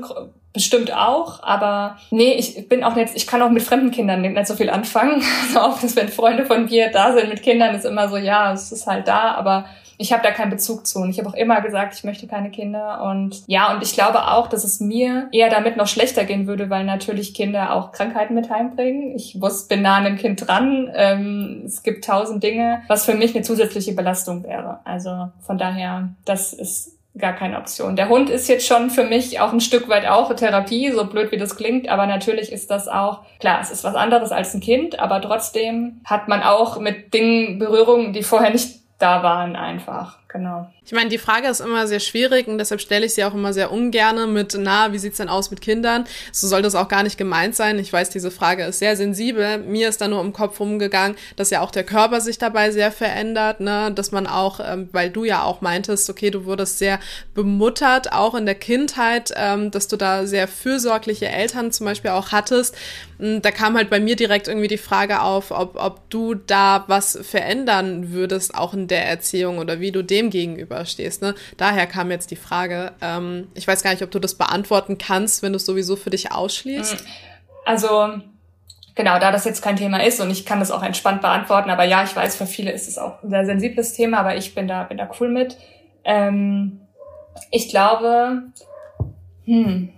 bestimmt auch, aber nee, ich bin auch jetzt, ich kann auch mit fremden Kindern nicht so viel anfangen. Also auch, dass wenn Freunde von mir da sind mit Kindern, ist immer so, ja, es ist halt da, aber ich habe da keinen Bezug zu. Und ich habe auch immer gesagt, ich möchte keine Kinder. Und ja, und ich glaube auch, dass es mir eher damit noch schlechter gehen würde, weil natürlich Kinder auch Krankheiten mit heimbringen. Ich muss, bin nah an dem Kind dran. Ähm, es gibt tausend Dinge, was für mich eine zusätzliche Belastung wäre. Also von daher, das ist gar keine Option. Der Hund ist jetzt schon für mich auch ein Stück weit auch Therapie, so blöd wie das klingt, aber natürlich ist das auch, klar, es ist was anderes als ein Kind, aber trotzdem hat man auch mit Dingen Berührungen, die vorher nicht da waren einfach, genau. Ich meine, die Frage ist immer sehr schwierig und deshalb stelle ich sie auch immer sehr ungerne mit, na, wie sieht's denn aus mit Kindern? So soll das auch gar nicht gemeint sein. Ich weiß, diese Frage ist sehr sensibel. Mir ist da nur im Kopf rumgegangen, dass ja auch der Körper sich dabei sehr verändert, ne, dass man auch, ähm, weil du ja auch meintest, okay, du wurdest sehr bemuttert, auch in der Kindheit, ähm, dass du da sehr fürsorgliche Eltern zum Beispiel auch hattest. Hm, da kam halt bei mir direkt irgendwie die Frage auf, ob, ob du da was verändern würdest, auch in der Erziehung oder wie du dem gegenüber stehst. Ne? Daher kam jetzt die Frage. Ähm, ich weiß gar nicht, ob du das beantworten kannst, wenn du es sowieso für dich ausschließt. Mm, also genau, da das jetzt kein Thema ist und ich kann das auch entspannt beantworten, aber ja, ich weiß, für viele ist es auch ein sehr sensibles Thema, aber ich bin da, bin da cool mit. Ähm, ich glaube, hm,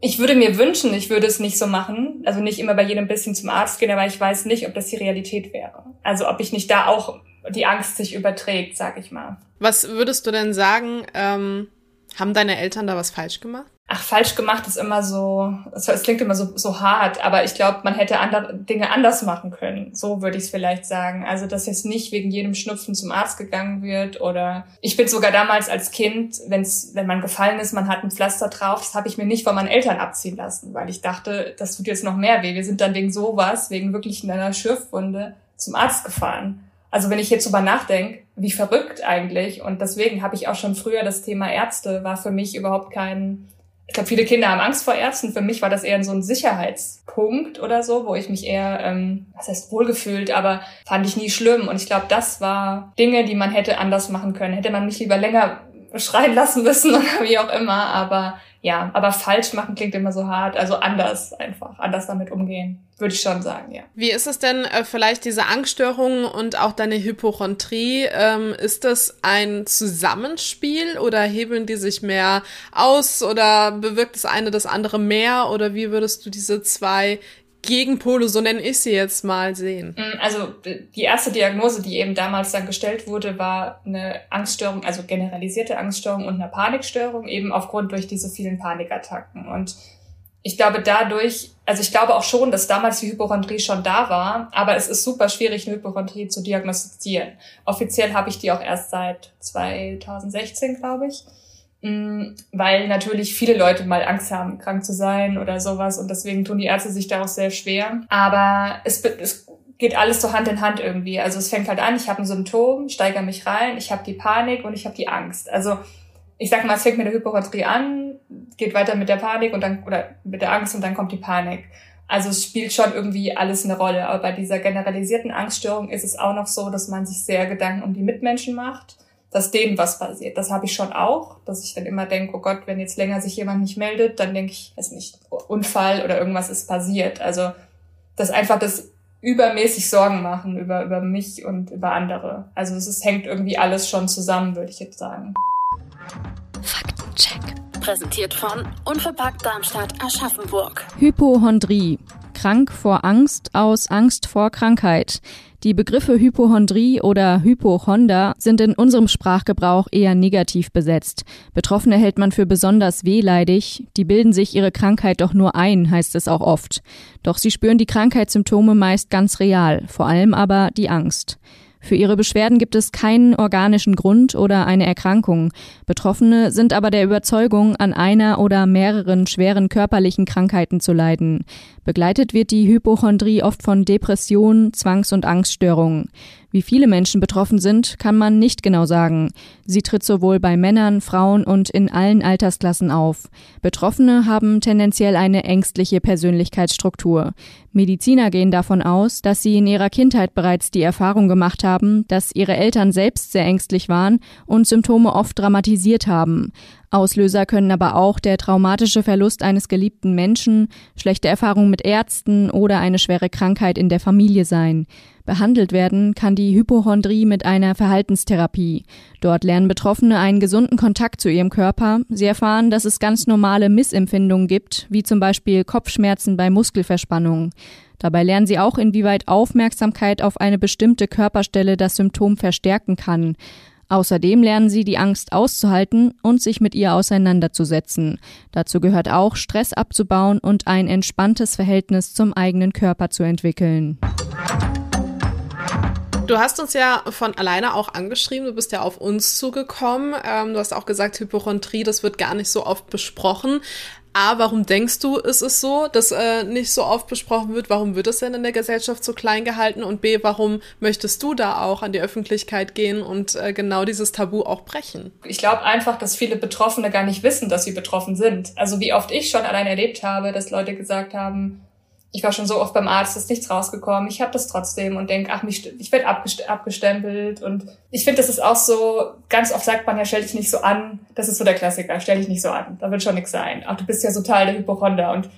ich würde mir wünschen, ich würde es nicht so machen, also nicht immer bei jedem bisschen zum Arzt gehen, aber ich weiß nicht, ob das die Realität wäre. Also ob ich nicht da auch die Angst sich überträgt, sag ich mal. Was würdest du denn sagen, ähm, haben deine Eltern da was falsch gemacht? Ach, falsch gemacht ist immer so, es klingt immer so, so hart, aber ich glaube, man hätte andere Dinge anders machen können. So würde ich es vielleicht sagen. Also, dass jetzt nicht wegen jedem Schnupfen zum Arzt gegangen wird oder ich bin sogar damals als Kind, wenn's, wenn man gefallen ist, man hat ein Pflaster drauf, das habe ich mir nicht von meinen Eltern abziehen lassen, weil ich dachte, das tut jetzt noch mehr weh. Wir sind dann wegen sowas, wegen wirklich einer Schürfwunde zum Arzt gefahren. Also wenn ich jetzt drüber nachdenke, wie verrückt eigentlich. Und deswegen habe ich auch schon früher das Thema Ärzte war für mich überhaupt kein. Ich glaube, viele Kinder haben Angst vor Ärzten. Für mich war das eher so ein Sicherheitspunkt oder so, wo ich mich eher, ähm, was heißt wohlgefühlt, aber fand ich nie schlimm. Und ich glaube, das war Dinge, die man hätte anders machen können. Hätte man mich lieber länger schreien lassen müssen oder wie auch immer. Aber ja, aber falsch machen klingt immer so hart. Also anders einfach, anders damit umgehen, würde ich schon sagen, ja. Wie ist es denn äh, vielleicht diese Angststörungen und auch deine Hypochondrie? Ähm, ist das ein Zusammenspiel oder hebeln die sich mehr aus oder bewirkt das eine das andere mehr? Oder wie würdest du diese zwei Gegenpole, so nenne ich sie jetzt mal, sehen? Mm, also die erste Diagnose, die eben damals dann gestellt wurde, war eine Angststörung, also generalisierte Angststörung und eine Panikstörung, eben aufgrund durch diese vielen Panikattacken. Und ich glaube dadurch, also ich glaube auch schon, dass damals die Hypochondrie schon da war, aber es ist super schwierig, eine Hypochondrie zu diagnostizieren. Offiziell habe ich die auch erst seit 2016, glaube ich. Mm, weil natürlich viele Leute mal Angst haben, krank zu sein oder sowas und deswegen tun die Ärzte sich da auch sehr schwer. Aber es, es geht alles so Hand in Hand irgendwie. Also es fängt halt an, ich habe ein Symptom, steigere mich rein, ich habe die Panik und ich habe die Angst. Also ich sag mal, es fängt mit der Hypochondrie an, geht weiter mit der Panik und dann oder mit der Angst und dann kommt die Panik. Also es spielt schon irgendwie alles eine Rolle. Aber bei dieser generalisierten Angststörung ist es auch noch so, dass man sich sehr Gedanken um die Mitmenschen macht dass denen was passiert. Das habe ich schon auch, dass ich dann immer denke, oh Gott, wenn jetzt länger sich jemand nicht meldet, dann denke ich, es nicht Unfall oder irgendwas ist passiert. Also dass einfach das übermäßig Sorgen machen über, über mich und über andere. Also es ist, hängt irgendwie alles schon zusammen, würde ich jetzt sagen. Faktencheck. Präsentiert von Unverpackt Darmstadt Aschaffenburg. Hypochondrie. Krank vor Angst aus Angst vor Krankheit. Die Begriffe Hypochondrie oder Hypochonder sind in unserem Sprachgebrauch eher negativ besetzt. Betroffene hält man für besonders wehleidig. Die bilden sich ihre Krankheit doch nur ein, heißt es auch oft. Doch sie spüren die Krankheitssymptome meist ganz real, vor allem aber die Angst. Für ihre Beschwerden gibt es keinen organischen Grund oder eine Erkrankung. Betroffene sind aber der Überzeugung, an einer oder mehreren schweren körperlichen Krankheiten zu leiden. Begleitet wird die Hypochondrie oft von Depressionen, Zwangs- und Angststörungen. Wie viele Menschen betroffen sind, kann man nicht genau sagen. Sie tritt sowohl bei Männern, Frauen und in allen Altersklassen auf. Betroffene haben tendenziell eine ängstliche Persönlichkeitsstruktur. Mediziner gehen davon aus, dass sie in ihrer Kindheit bereits die Erfahrung gemacht haben, dass ihre Eltern selbst sehr ängstlich waren und Symptome oft dramatisiert haben. Auslöser können aber auch der traumatische Verlust eines geliebten Menschen, schlechte Erfahrungen mit Ärzten oder eine schwere Krankheit in der Familie sein. Behandelt werden kann die Hypochondrie mit einer Verhaltenstherapie. Dort lernen Betroffene einen gesunden Kontakt zu ihrem Körper. Sie erfahren, dass es ganz normale Missempfindungen gibt, wie zum Beispiel Kopfschmerzen bei Muskelverspannung. Dabei lernen sie auch, inwieweit Aufmerksamkeit auf eine bestimmte Körperstelle das Symptom verstärken kann. Außerdem lernen sie die Angst auszuhalten und sich mit ihr auseinanderzusetzen. Dazu gehört auch, Stress abzubauen und ein entspanntes Verhältnis zum eigenen Körper zu entwickeln. Du hast uns ja von alleine auch angeschrieben, du bist ja auf uns zugekommen. Ähm, du hast auch gesagt, Hypochondrie, das wird gar nicht so oft besprochen. A, warum denkst du, ist es so, dass äh, nicht so oft besprochen wird? Warum wird es denn in der Gesellschaft so klein gehalten? Und B, warum möchtest du da auch an die Öffentlichkeit gehen und äh, genau dieses Tabu auch brechen? Ich glaube einfach, dass viele Betroffene gar nicht wissen, dass sie betroffen sind. Also wie oft ich schon allein erlebt habe, dass Leute gesagt haben, ich war schon so oft beim Arzt, ist nichts rausgekommen. Ich habe das trotzdem und denke, ach, mich, ich werde abgestempelt. Und ich finde, das ist auch so, ganz oft sagt man ja, stell dich nicht so an. Das ist so der Klassiker, stell dich nicht so an. Da wird schon nichts sein. Ach, du bist ja so Teil der Hypochonder. Und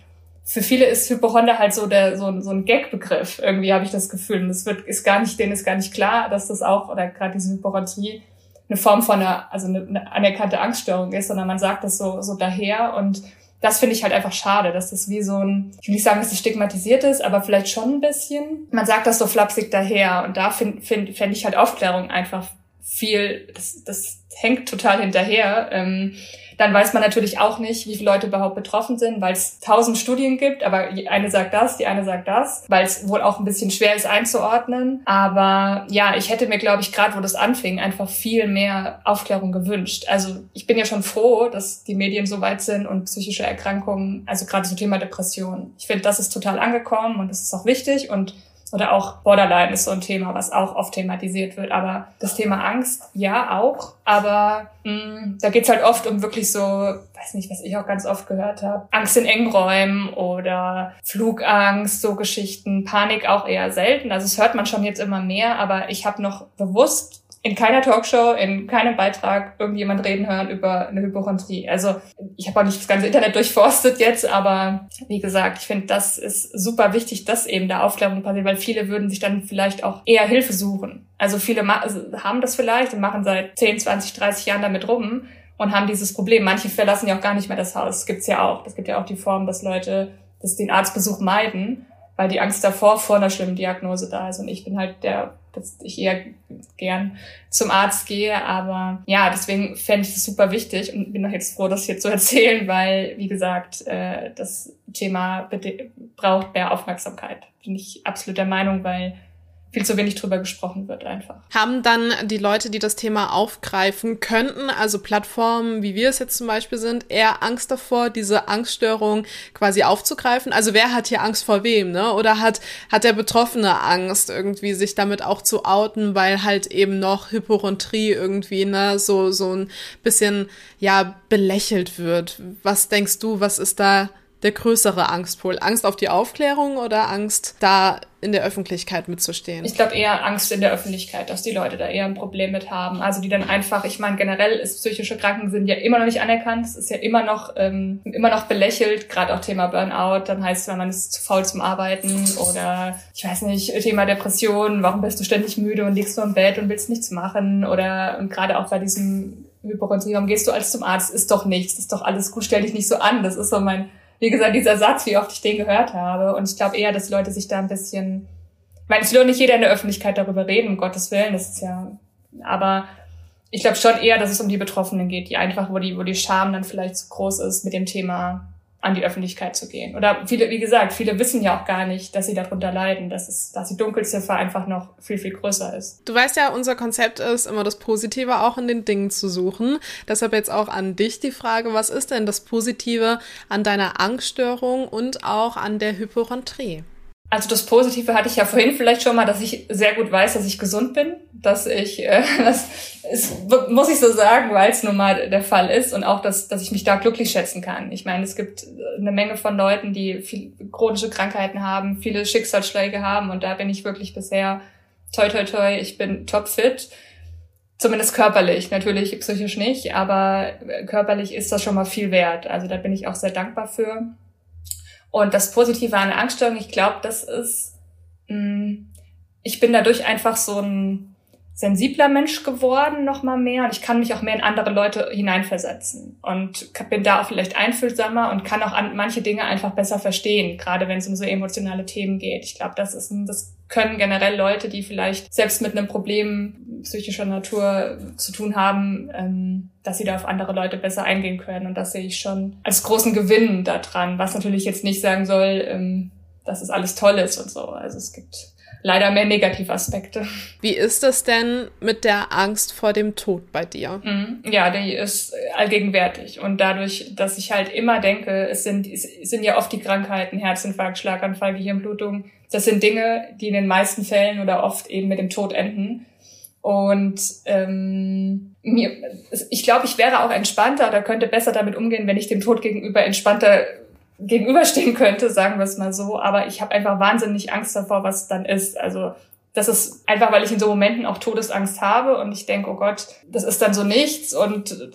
für viele ist Hypochonder halt so der so, so ein Gag-Begriff. Irgendwie habe ich das Gefühl. Und es wird ist gar nicht, denen ist gar nicht klar, dass das auch oder gerade diese Hypochondrie eine Form von einer, also eine, eine anerkannte Angststörung ist, sondern man sagt das so so daher und das finde ich halt einfach schade, dass das wie so ein, ich will nicht sagen, dass es stigmatisiert ist, aber vielleicht schon ein bisschen. Man sagt das so flapsig daher und da finde find, fänd ich halt Aufklärung einfach viel, das, das hängt total hinterher. Ähm, dann weiß man natürlich auch nicht, wie viele Leute überhaupt betroffen sind, weil es tausend Studien gibt, aber eine sagt das, die eine sagt das, weil es wohl auch ein bisschen schwer ist einzuordnen. Aber ja, ich hätte mir, glaube ich, gerade wo das anfing, einfach viel mehr Aufklärung gewünscht. Also ich bin ja schon froh, dass die Medien so weit sind und psychische Erkrankungen, also gerade so Thema Depression. Ich finde, das ist total angekommen und das ist auch wichtig und oder auch Borderline ist so ein Thema, was auch oft thematisiert wird. Aber das Thema Angst, ja, auch. Aber mh, mm, da geht's halt oft um wirklich so, weiß nicht, was ich auch ganz oft gehört habe, Angst in Engräumen oder Flugangst, so Geschichten, Panik auch eher selten. Also es hört man schon jetzt immer mehr, aber ich habe noch bewusst in keiner Talkshow, in keinem Beitrag irgendjemand reden hören über eine Hypochondrie. Also ich habe auch nicht das ganze Internet durchforstet jetzt, aber wie gesagt, ich finde, das ist super wichtig, dass eben da Aufklärung passiert, weil viele würden sich dann vielleicht auch eher Hilfe suchen. Also viele also haben das vielleicht und machen seit 10, 20, 30 Jahren damit rum und haben dieses Problem. Manche verlassen ja auch gar nicht mehr das Haus. Das gibt's ja auch. Das gibt ja auch die Form, dass Leute das den Arztbesuch meiden, weil die Angst davor vor einer schlimmen Diagnose da ist. Und ich bin halt der dass ich eher gern zum Arzt gehe. Aber ja, deswegen fände ich es super wichtig und bin noch jetzt froh, das hier zu erzählen, weil, wie gesagt, äh, das Thema braucht mehr Aufmerksamkeit. Bin ich absolut der Meinung, weil viel zu wenig drüber gesprochen wird einfach. Haben dann die Leute, die das Thema aufgreifen könnten, also Plattformen, wie wir es jetzt zum Beispiel sind, eher Angst davor, diese Angststörung quasi aufzugreifen? Also wer hat hier Angst vor wem, ne? Oder hat, hat der Betroffene Angst, irgendwie sich damit auch zu outen, weil halt eben noch Hypochondrie irgendwie, ne, so, so ein bisschen, ja, belächelt wird? Was denkst du, was ist da der größere Angstpol? Angst auf die Aufklärung oder Angst, da in der Öffentlichkeit mitzustehen? Ich glaube eher Angst in der Öffentlichkeit, dass die Leute da eher ein Problem mit haben. Also die dann einfach, ich meine, generell ist psychische Kranken sind ja immer noch nicht anerkannt. Es ist ja immer noch, ähm, immer noch belächelt, gerade auch Thema Burnout. Dann heißt es, man ist zu faul zum Arbeiten oder ich weiß nicht, Thema Depression, warum bist du ständig müde und liegst nur im Bett und willst nichts machen? Oder und gerade auch bei diesem Hypochondrie, warum gehst du alles zum Arzt? Ist doch nichts, ist doch alles gut, stell dich nicht so an. Das ist so mein wie gesagt, dieser Satz, wie oft ich den gehört habe. Und ich glaube eher, dass Leute sich da ein bisschen, weil es will nicht jeder in der Öffentlichkeit darüber reden, um Gottes Willen, das ist ja, aber ich glaube schon eher, dass es um die Betroffenen geht, die einfach, wo die, wo die Scham dann vielleicht zu groß ist, mit dem Thema an die Öffentlichkeit zu gehen. Oder viele, wie gesagt, viele wissen ja auch gar nicht, dass sie darunter leiden, dass es, dass die Dunkelziffer einfach noch viel, viel größer ist. Du weißt ja, unser Konzept ist immer das Positive auch in den Dingen zu suchen. Deshalb jetzt auch an dich die Frage, was ist denn das Positive an deiner Angststörung und auch an der Hypochondrie? Also das Positive hatte ich ja vorhin vielleicht schon mal, dass ich sehr gut weiß, dass ich gesund bin, dass ich, äh, das ist, muss ich so sagen, weil es nun mal der Fall ist und auch, dass, dass ich mich da glücklich schätzen kann. Ich meine, es gibt eine Menge von Leuten, die viel chronische Krankheiten haben, viele Schicksalsschläge haben und da bin ich wirklich bisher toi toi toi, ich bin topfit. Zumindest körperlich, natürlich psychisch nicht, aber körperlich ist das schon mal viel wert. Also da bin ich auch sehr dankbar für. Und das Positive an der Angststörung, ich glaube, das ist, mh, mm, ich bin dadurch einfach so ein sensibler Mensch geworden, noch mal mehr. Und ich kann mich auch mehr in andere Leute hineinversetzen. Und bin da auch vielleicht einfühlsamer und kann auch an manche Dinge einfach besser verstehen, gerade wenn es um so emotionale Themen geht. Ich glaube, das ist, das können generell Leute, die vielleicht selbst mit einem Problem psychischer Natur zu tun haben, ähm, dass sie da auf andere Leute besser eingehen können. Und das sehe ich schon als großen Gewinn daran, was natürlich jetzt nicht sagen soll, ähm, dass es alles toll ist und so. Also es gibt leider mehr Negativaspekte. Wie ist das denn mit der Angst vor dem Tod bei dir? Mhm. Ja, die ist allgegenwärtig. Und dadurch, dass ich halt immer denke, es sind, es sind ja oft die Krankheiten, Herzinfarkt, Schlaganfall, Gehirnblutung. Das sind Dinge, die in den meisten Fällen oder oft eben mit dem Tod enden. Und ähm, mir, ich glaube, ich wäre auch entspannter oder könnte besser damit umgehen, wenn ich dem Tod gegenüber entspannter gegenüberstehen könnte, sagen wir es mal so. Aber ich habe einfach wahnsinnig Angst davor, was dann ist. Also das ist einfach, weil ich in so Momenten auch Todesangst habe und ich denke, oh Gott, das ist dann so nichts und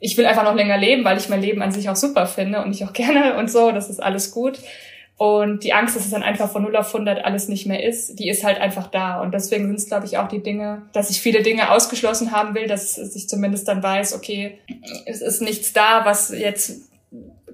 ich will einfach noch länger leben, weil ich mein Leben an sich auch super finde und ich auch gerne und so, das ist alles gut. Und die Angst, dass es dann einfach von 0 auf 100 alles nicht mehr ist, die ist halt einfach da. Und deswegen sind es, glaube ich, auch die Dinge, dass ich viele Dinge ausgeschlossen haben will, dass ich zumindest dann weiß, okay, es ist nichts da, was jetzt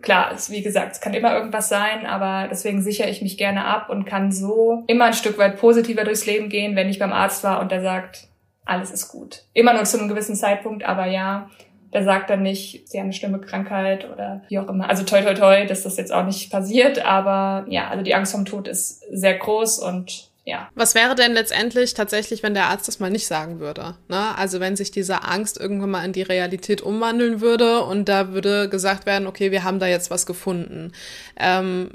klar, ist, wie gesagt, es kann immer irgendwas sein, aber deswegen sichere ich mich gerne ab und kann so immer ein Stück weit positiver durchs Leben gehen, wenn ich beim Arzt war und der sagt, alles ist gut. Immer nur zu einem gewissen Zeitpunkt, aber ja, der sagt dann nicht, sie haben eine schlimme Krankheit oder wie auch immer. Also toi toi toi, dass das jetzt auch nicht passiert, aber ja, also die Angst vom Tod ist sehr groß und ja. Was wäre denn letztendlich tatsächlich, wenn der Arzt das mal nicht sagen würde? Ne? Also wenn sich diese Angst irgendwann mal in die Realität umwandeln würde und da würde gesagt werden, okay, wir haben da jetzt was gefunden. Ähm,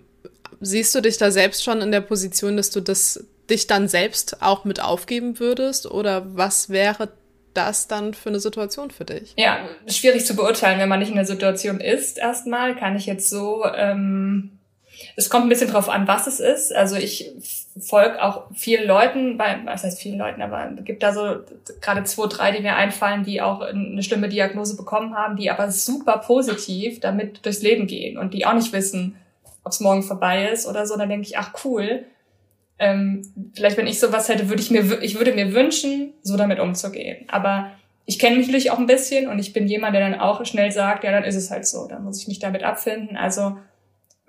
siehst du dich da selbst schon in der Position, dass du das dich dann selbst auch mit aufgeben würdest? Oder was wäre das dann für eine Situation für dich? Ja, schwierig zu beurteilen, wenn man nicht in der Situation ist. Erstmal kann ich jetzt so ähm, es kommt ein bisschen drauf an, was es ist. Also ich folge auch vielen Leuten, bei, was heißt vielen Leuten, aber es gibt da so gerade zwei, drei, die mir einfallen, die auch eine schlimme Diagnose bekommen haben, die aber super positiv damit durchs Leben gehen und die auch nicht wissen, ob es morgen vorbei ist oder so. Dann denke ich, ach cool. Ähm, vielleicht, wenn ich sowas hätte, würde ich mir, ich würde mir wünschen, so damit umzugehen. Aber ich kenne mich natürlich auch ein bisschen und ich bin jemand, der dann auch schnell sagt, ja, dann ist es halt so, dann muss ich mich damit abfinden. Also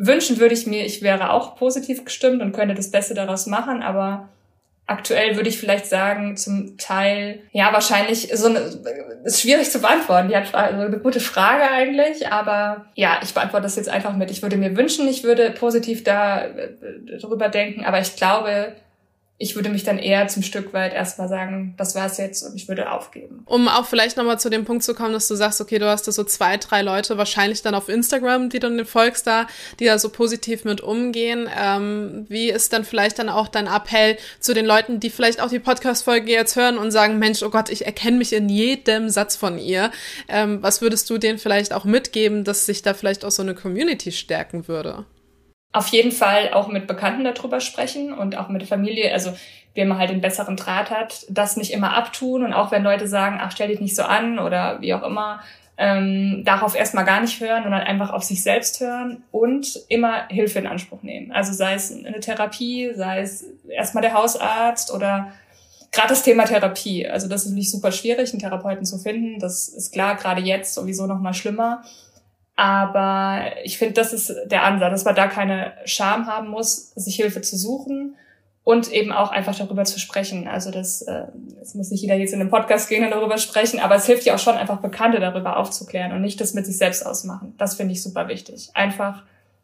wünschen würde ich mir, ich wäre auch positiv gestimmt und könnte das Beste daraus machen, aber aktuell würde ich vielleicht sagen, zum Teil, ja, wahrscheinlich so eine, ist schwierig zu beantworten. Die hat also eine gute Frage eigentlich, aber ja, ich beantworte das jetzt einfach mit. Ich würde mir wünschen, ich würde positiv da äh, drüber denken, aber ich glaube, ich würde mich dann eher zum Stück weit erstmal sagen, das war's jetzt und ich würde aufgeben. Um auch vielleicht nochmal zu dem Punkt zu kommen, dass du sagst, okay, du hast da so zwei, drei Leute wahrscheinlich dann auf Instagram, die dann folgst da, die da so positiv mit umgehen. Ähm, wie ist dann vielleicht dann auch dein Appell zu den Leuten, die vielleicht auch die Podcast-Folge jetzt hören und sagen, Mensch, oh Gott, ich erkenne mich in jedem Satz von ihr. Ähm, was würdest du denen vielleicht auch mitgeben, dass sich da vielleicht auch so eine Community stärken würde? Auf jeden Fall auch mit Bekannten darüber sprechen und auch mit der Familie, also wer man halt den besseren Draht hat, das nicht immer abtun und auch wenn Leute sagen, ach, stell dich nicht so an oder wie auch immer, ähm, darauf erstmal gar nicht hören und dann einfach auf sich selbst hören und immer Hilfe in Anspruch nehmen. Also sei es eine Therapie, sei es erstmal der Hausarzt oder gerade das Thema Therapie. Also das ist nicht super schwierig, einen Therapeuten zu finden. Das ist klar, gerade jetzt sowieso noch mal schlimmer. Aber ich finde, das ist der Ansatz, dass man da keine Scham haben muss, sich Hilfe zu suchen und eben auch einfach darüber zu sprechen. Also das, äh, das muss nicht jeder jetzt in einem Podcast gehen und darüber sprechen, aber es hilft ja auch schon einfach Bekannte darüber aufzuklären und nicht das mit sich selbst ausmachen. Das finde ich super wichtig. Einfach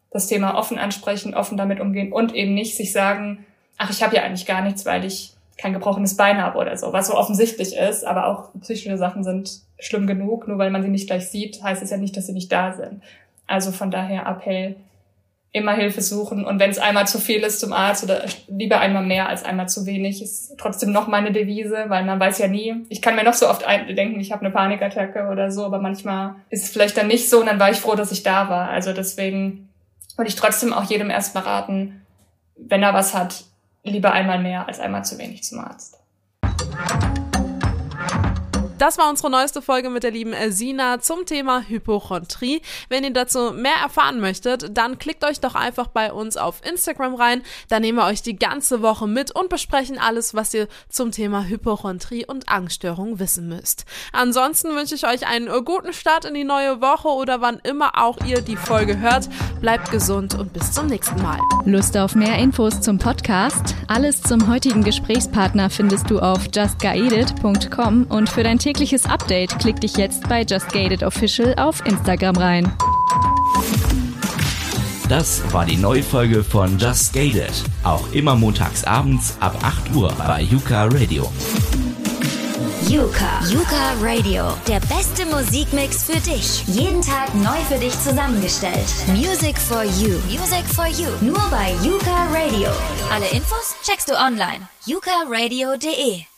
das Thema offen ansprechen, offen damit umgehen und eben nicht sich sagen, ach, ich habe ja eigentlich gar nichts, weil ich kein gebrochenes Bein habe oder so, was so offensichtlich ist, aber auch psychische Sachen sind schlimm genug. Nur weil man sie nicht gleich sieht, heißt es ja nicht, dass sie nicht da sind. Also von daher Appell, immer Hilfe suchen. Und wenn es einmal zu viel ist zum Arzt oder lieber einmal mehr als einmal zu wenig, ist trotzdem noch meine Devise, weil man weiß ja nie. Ich kann mir noch so oft denken, ich habe eine Panikattacke oder so, aber manchmal ist es vielleicht dann nicht so und dann war ich froh, dass ich da war. Also deswegen würde ich trotzdem auch jedem erstmal raten, wenn er was hat, lieber einmal mehr als einmal zu wenig zum Arzt. Das war unsere neueste Folge mit der lieben Sina zum Thema Hypochondrie. Wenn ihr dazu mehr erfahren möchtet, dann klickt euch doch einfach bei uns auf Instagram rein. Da nehmen wir euch die ganze Woche mit und besprechen alles, was ihr zum Thema Hypochondrie und Angststörung wissen müsst. Ansonsten wünsche ich euch einen guten Start in die neue Woche oder wann immer auch ihr die Folge hört. Bleibt gesund und bis zum nächsten Mal. Lust auf mehr Infos zum Podcast? Alles zum heutigen Gesprächspartner findest du auf justguided.com und für dein tägliches Update klick dich jetzt bei Just Gated Official auf Instagram rein. Das war die neue Folge von Just Gated. Auch immer montags abends ab 8 Uhr bei Yuka Radio. Yuka. Yuka Radio. Der beste Musikmix für dich. Jeden Tag neu für dich zusammengestellt. Music for you. Music for you. Nur bei Yuka Radio. Alle Infos checkst du online. yukaradio.de